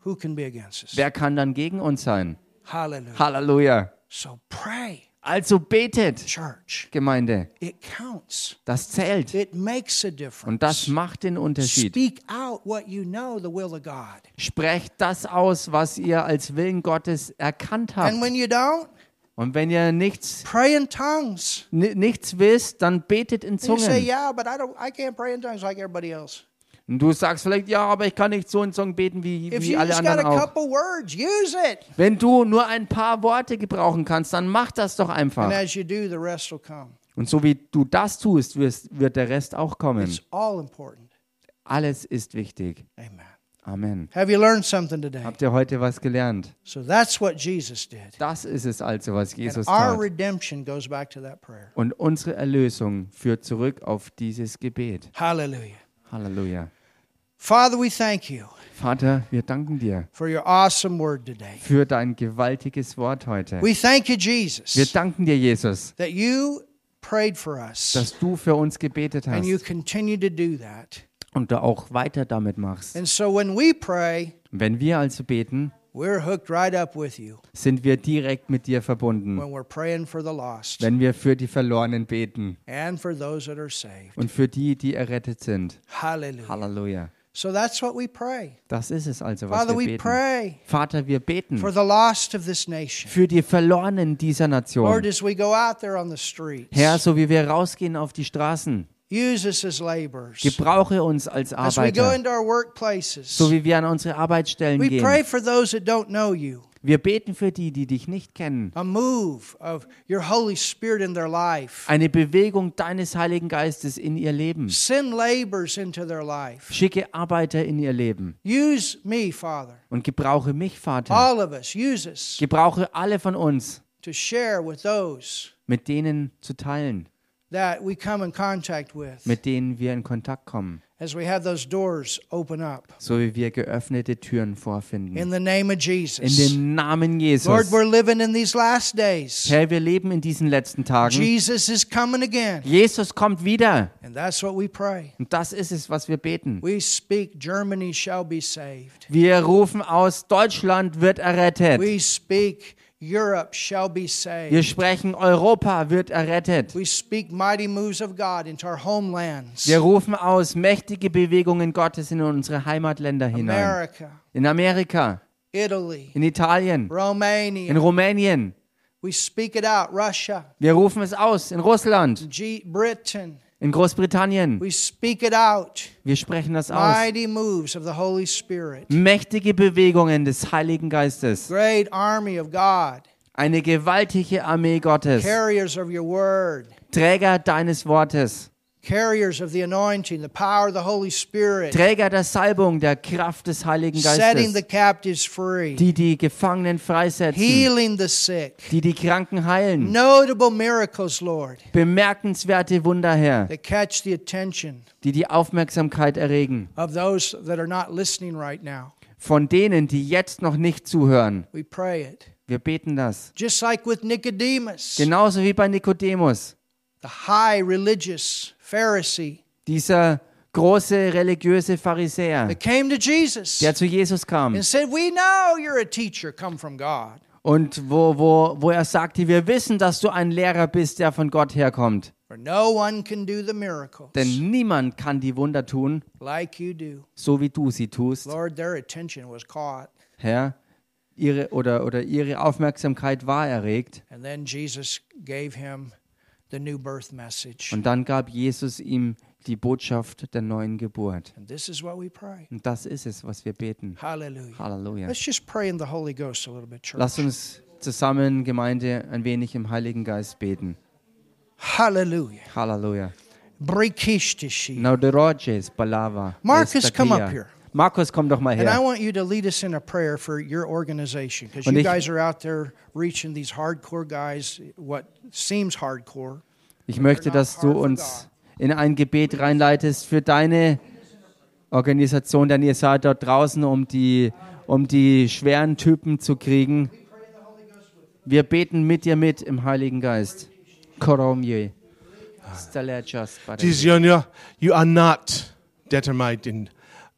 who can be against us? Wer kann dann gegen uns sein? Hallelujah. Halleluja. So pray, Also betet, church. Gemeinde. It counts. Das zählt. It makes a Und das macht den Unterschied. Speak out what you know the will of God. Sprecht das aus, was ihr als Willen Gottes erkannt habt. And when you don't, Und wenn ihr nichts, nichts wisst, dann betet in you say, Zungen. yeah, but I don't I can't pray in tongues like everybody else. Und du sagst vielleicht, ja, aber ich kann nicht so in Zungen beten wie, If wie you alle just got a anderen auch. couple words, use it. Wenn du nur ein paar Worte gebrauchen kannst, dann mach das doch And einfach. as you do, the rest will come. Und so wie du das tust, wirst, wird der Rest auch kommen. It's all important. Alles ist wichtig. Amen. Amen. Have you learned something today? Habt ihr heute was gelernt? So that's what Jesus did. Das ist es also, was And Jesus our tat. redemption goes back to that prayer. Und unsere Erlösung führt zurück auf dieses Gebet. Hallelujah. Halleluja. Father, we thank you Vater, wir danken dir for your awesome word today. für dein gewaltiges Wort heute. We thank you, Wir Jesus, danken dir, Jesus, that you prayed for us dass du für uns gebetet and you hast continue to do that. und du auch weiter damit machst. And so when we pray, Wenn wir also beten, we're hooked right up with you sind wir direkt mit dir verbunden. when we're praying for the lost Wenn wir für die Verlorenen beten and for those that are saved. und für die, die errettet sind. Hallelujah. Halleluja. So that's what we pray. Das ist es also, was Father, wir we beten. pray Vater, wir beten for the lost of this nation. für die Verlorenen dieser Lord, Nation. as we go out there on the streets, Herr, so wie wir rausgehen auf die Straßen, use us as laborers. gebrauche uns als As we go Arbeiter, into our workplaces, so wie wir an unsere Arbeitsstellen we pray gehen. for those that don't know you. Wir beten für die, die dich nicht kennen. A move of your Holy Spirit in their life. Eine Bewegung deines Heiligen Geistes in ihr Leben. Send laborers into their life. Schicke Arbeiter in ihr Leben Use me, Father. und gebrauche mich, Vater. All of us, use us Gebrauche alle von uns, to share with those mit denen zu teilen, that we come in contact with mit denen wir in Kontakt kommen, as we have those doors open up. so wie wir geöffnete Türen In vorfinden. the name of In Jesus. dem Namen Lord, Jesus. we're living in these last days. Herr, wir leben in diesen letzten Tagen. Jesus is coming again. Jesus kommt wieder. And that's what we pray. Und das ist es, was wir beten. We speak, Germany shall be saved. Wir rufen aus, Deutschland wird errettet. We speak, Wir saved. sprechen, Europa wird errettet. We speak mighty moves of God into our homelands. Wir rufen aus, mächtige Bewegungen Gottes in unsere Heimatländer hinein. America, In Amerika, Italy, in Italien, in. Rumänien. We speak it out. Russia, Wir rufen es aus, in Russland, Britain. In Großbritannien. We speak it out. Wir sprechen das aus. Mighty moves of the Holy Spirit. Mächtige Bewegungen des Heiligen Geistes. Great army of God. Eine gewaltige Armee Gottes. Carriers of your word. Träger deines Wortes. Carriers of the anointing, the power of the Holy Spirit, Träger der Salbung, der Kraft des Heiligen setting the Geistes, captives free, die die Gefangenen freisetzen, healing the sick, die die Kranken heilen. notable miracles, Lord, Bemerkenswerte Wunder, Herr, that catch the attention die die Aufmerksamkeit erregen. of those that are not listening right now. Von denen, die jetzt noch nicht zuhören. We pray it. Wir beten das. Just like with Nicodemus, Genauso wie bei Nikodemus. the high religious Pharisee Dieser große religiöse Pharisäer, that came to Jesus der zu Jesus kam and said, We know you're a teacher come from God. und wo, wo, wo er sagte, wir wissen, dass du ein Lehrer bist, der von Gott herkommt. For no one can do the miracles Denn niemand kann die Wunder tun, like you do. so wie du sie tust. Lord, their attention was caught. Herr, ihre, oder, oder ihre Aufmerksamkeit war erregt. And then Jesus gave him the new birth message. Und dann gab Jesus ihm die Botschaft der neuen Geburt. And this is what we pray. Und das ist es, was wir beten. Hallelujah. Halleluja. Let's just pray in the Holy Ghost a little bit, church. Lass uns zusammen, Gemeinde, ein wenig im Heiligen Geist beten. Hallelujah. Halleluja. Brikishtishi. Naudoroges Balava. Marcus, come up here. Markus, komm doch mal And I her. want you to lead us in a prayer for your organization because you ich- guys are out there reaching these hardcore guys, what seems hardcore. Ich möchte, dass du uns in ein Gebet reinleitest für deine Organisation, denn ihr seid dort draußen, um die, um die schweren Typen zu kriegen. Wir beten mit dir mit im Heiligen Geist. Koromje. You are, you are not determined in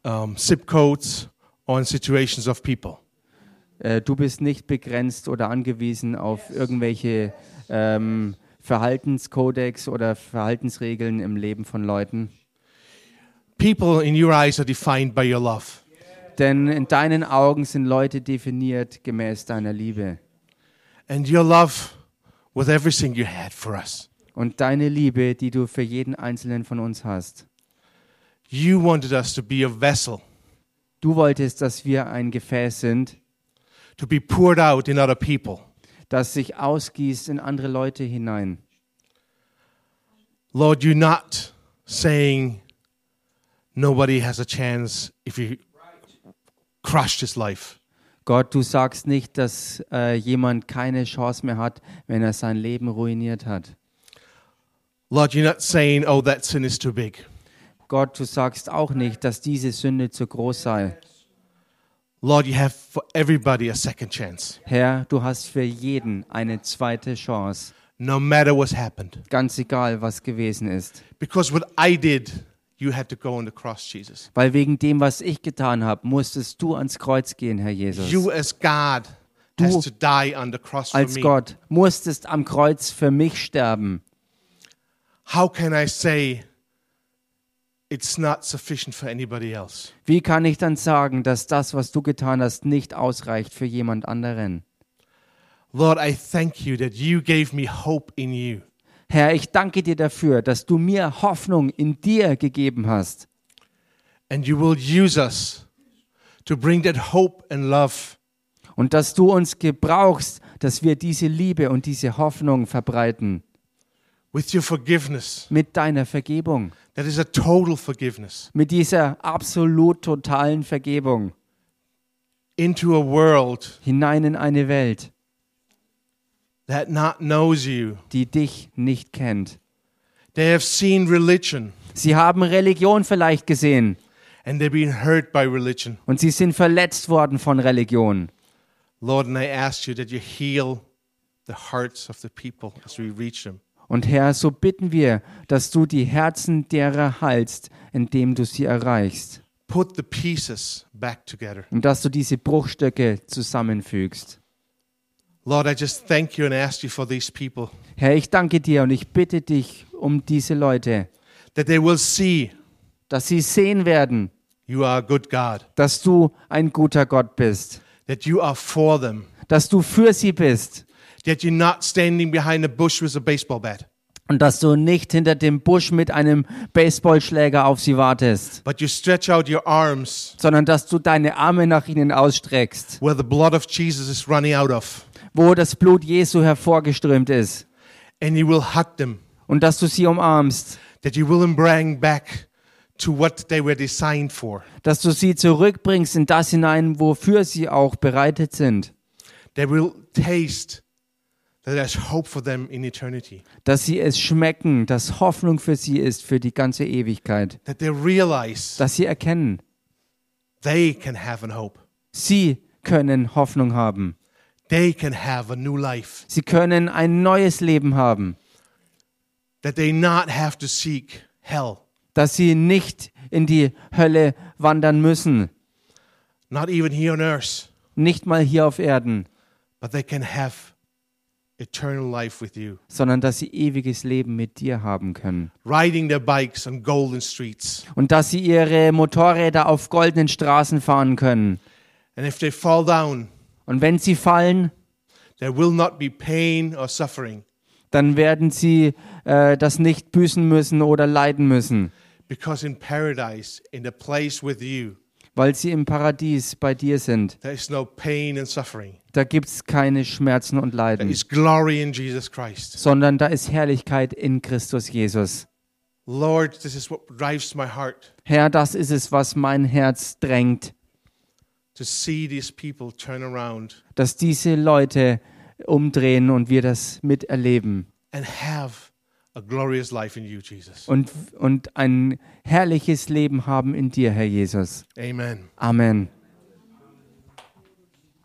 um, zip codes in situations of people. Äh, Du bist nicht begrenzt oder angewiesen auf irgendwelche ähm, Verhaltenskodex oder Verhaltensregeln im Leben von Leuten. People in your eyes are defined by your love. Denn in deinen Augen sind Leute definiert gemäß deiner Liebe. And your love with everything you had for us. Und deine Liebe, die du für jeden einzelnen von uns hast. You wanted us to be a vessel, Du wolltest, dass wir ein Gefäß sind, to be poured out in other people. das sich ausgießt in andere Leute hinein. Lord, you're not saying nobody has a chance if you crushed his life. Gott, du sagst nicht, dass äh, jemand keine Chance mehr hat, wenn er sein Leben ruiniert hat. Lord, you're not saying, oh, that sin is too big. Gott, du sagst auch nicht, dass diese Sünde zu groß sei. Lord, you have for everybody a second chance, Herr, du hast für jeden eine zweite Chance, no matter what's happened. ganz egal, was gewesen ist. Because what I did, you had to go on the cross, Jesus. Weil wegen dem, was ich getan habe, musstest du ans Kreuz gehen, Herr Jesus. You, as God, Du has to die on the cross for Als me. Gott musstest am Kreuz für mich sterben. How can I say it's not sufficient for anybody else? Wie kann ich dann sagen, dass das, was du getan hast, nicht ausreicht für jemand anderen? Lord, I thank you that you gave me hope in you. Herr, ich danke dir dafür, dass du mir Hoffnung in dir gegeben hast And you will use us to bring that hope and love und dass du uns gebrauchst, dass wir diese Liebe und diese Hoffnung verbreiten with your forgiveness. mit deiner Vergebung, That is a total forgiveness mit dieser absolut totalen Vergebung into a world hinein in eine Welt, that not knows you. die dich nicht kennt. They have seen religion Sie haben Religion vielleicht gesehen and they've been hurt by religion. und sie sind verletzt worden von Religion. Lord, and I ask you that you heal the hearts of the people as we reach them. Und Herr, so bitten wir, dass du die Herzen derer heilst, indem du sie erreichst. Put the pieces back together. Und dass du diese Bruchstücke zusammenfügst. Lord, I just thank you and ask you for these people Herr, ich danke dir und ich bitte dich um diese Leute, that they will see dass sie sehen werden, you are a good God, dass du ein guter Gott bist, that you are for them, dass du für sie bist that you're not standing behind a bush with a baseball bat, und dass du nicht hinter dem Busch mit einem Baseballschläger auf sie wartest, but you stretch out your arms sondern dass du deine Arme nach ihnen ausstreckst, where the blood of Jesus is running out of, wo das Blut Jesu hervorgeströmt ist. And you will hug them, und dass du sie umarmst, that you will bring back to what they were designed for. dass du sie zurückbringst in das hinein, wofür sie auch bereitet sind, They will taste dass sie es schmecken, dass Hoffnung für sie ist für die ganze Ewigkeit, That they realize dass sie erkennen, they can have an hope. sie können Hoffnung haben, They can have a new life. sie können ein neues Leben haben, That they not have to seek hell. dass sie nicht in die Hölle wandern müssen, Not even here on earth, nicht mal hier auf Erden, but they can have eternal life with you. Sondern dass sie ewiges Leben mit dir haben können. Riding their bikes on golden streets. Und dass sie ihre Motorräder auf goldenen Straßen fahren können. And if they fall down, Und wenn sie fallen, there will not be pain or suffering dann werden sie äh, das nicht büßen müssen oder leiden müssen, because in paradise, in the place with you, weil sie im Paradies bei dir sind. there is no pain and suffering. Da gibt es keine Schmerzen und Leiden, sondern da ist Herrlichkeit in Christus Jesus. Lord, this is what drives my heart Herr, das ist es, was mein Herz drängt, to see these people turn around dass diese Leute umdrehen und wir das miterleben and have you, Jesus. und, und ein herrliches Leben haben in dir, Herr Jesus. Amen. Amen.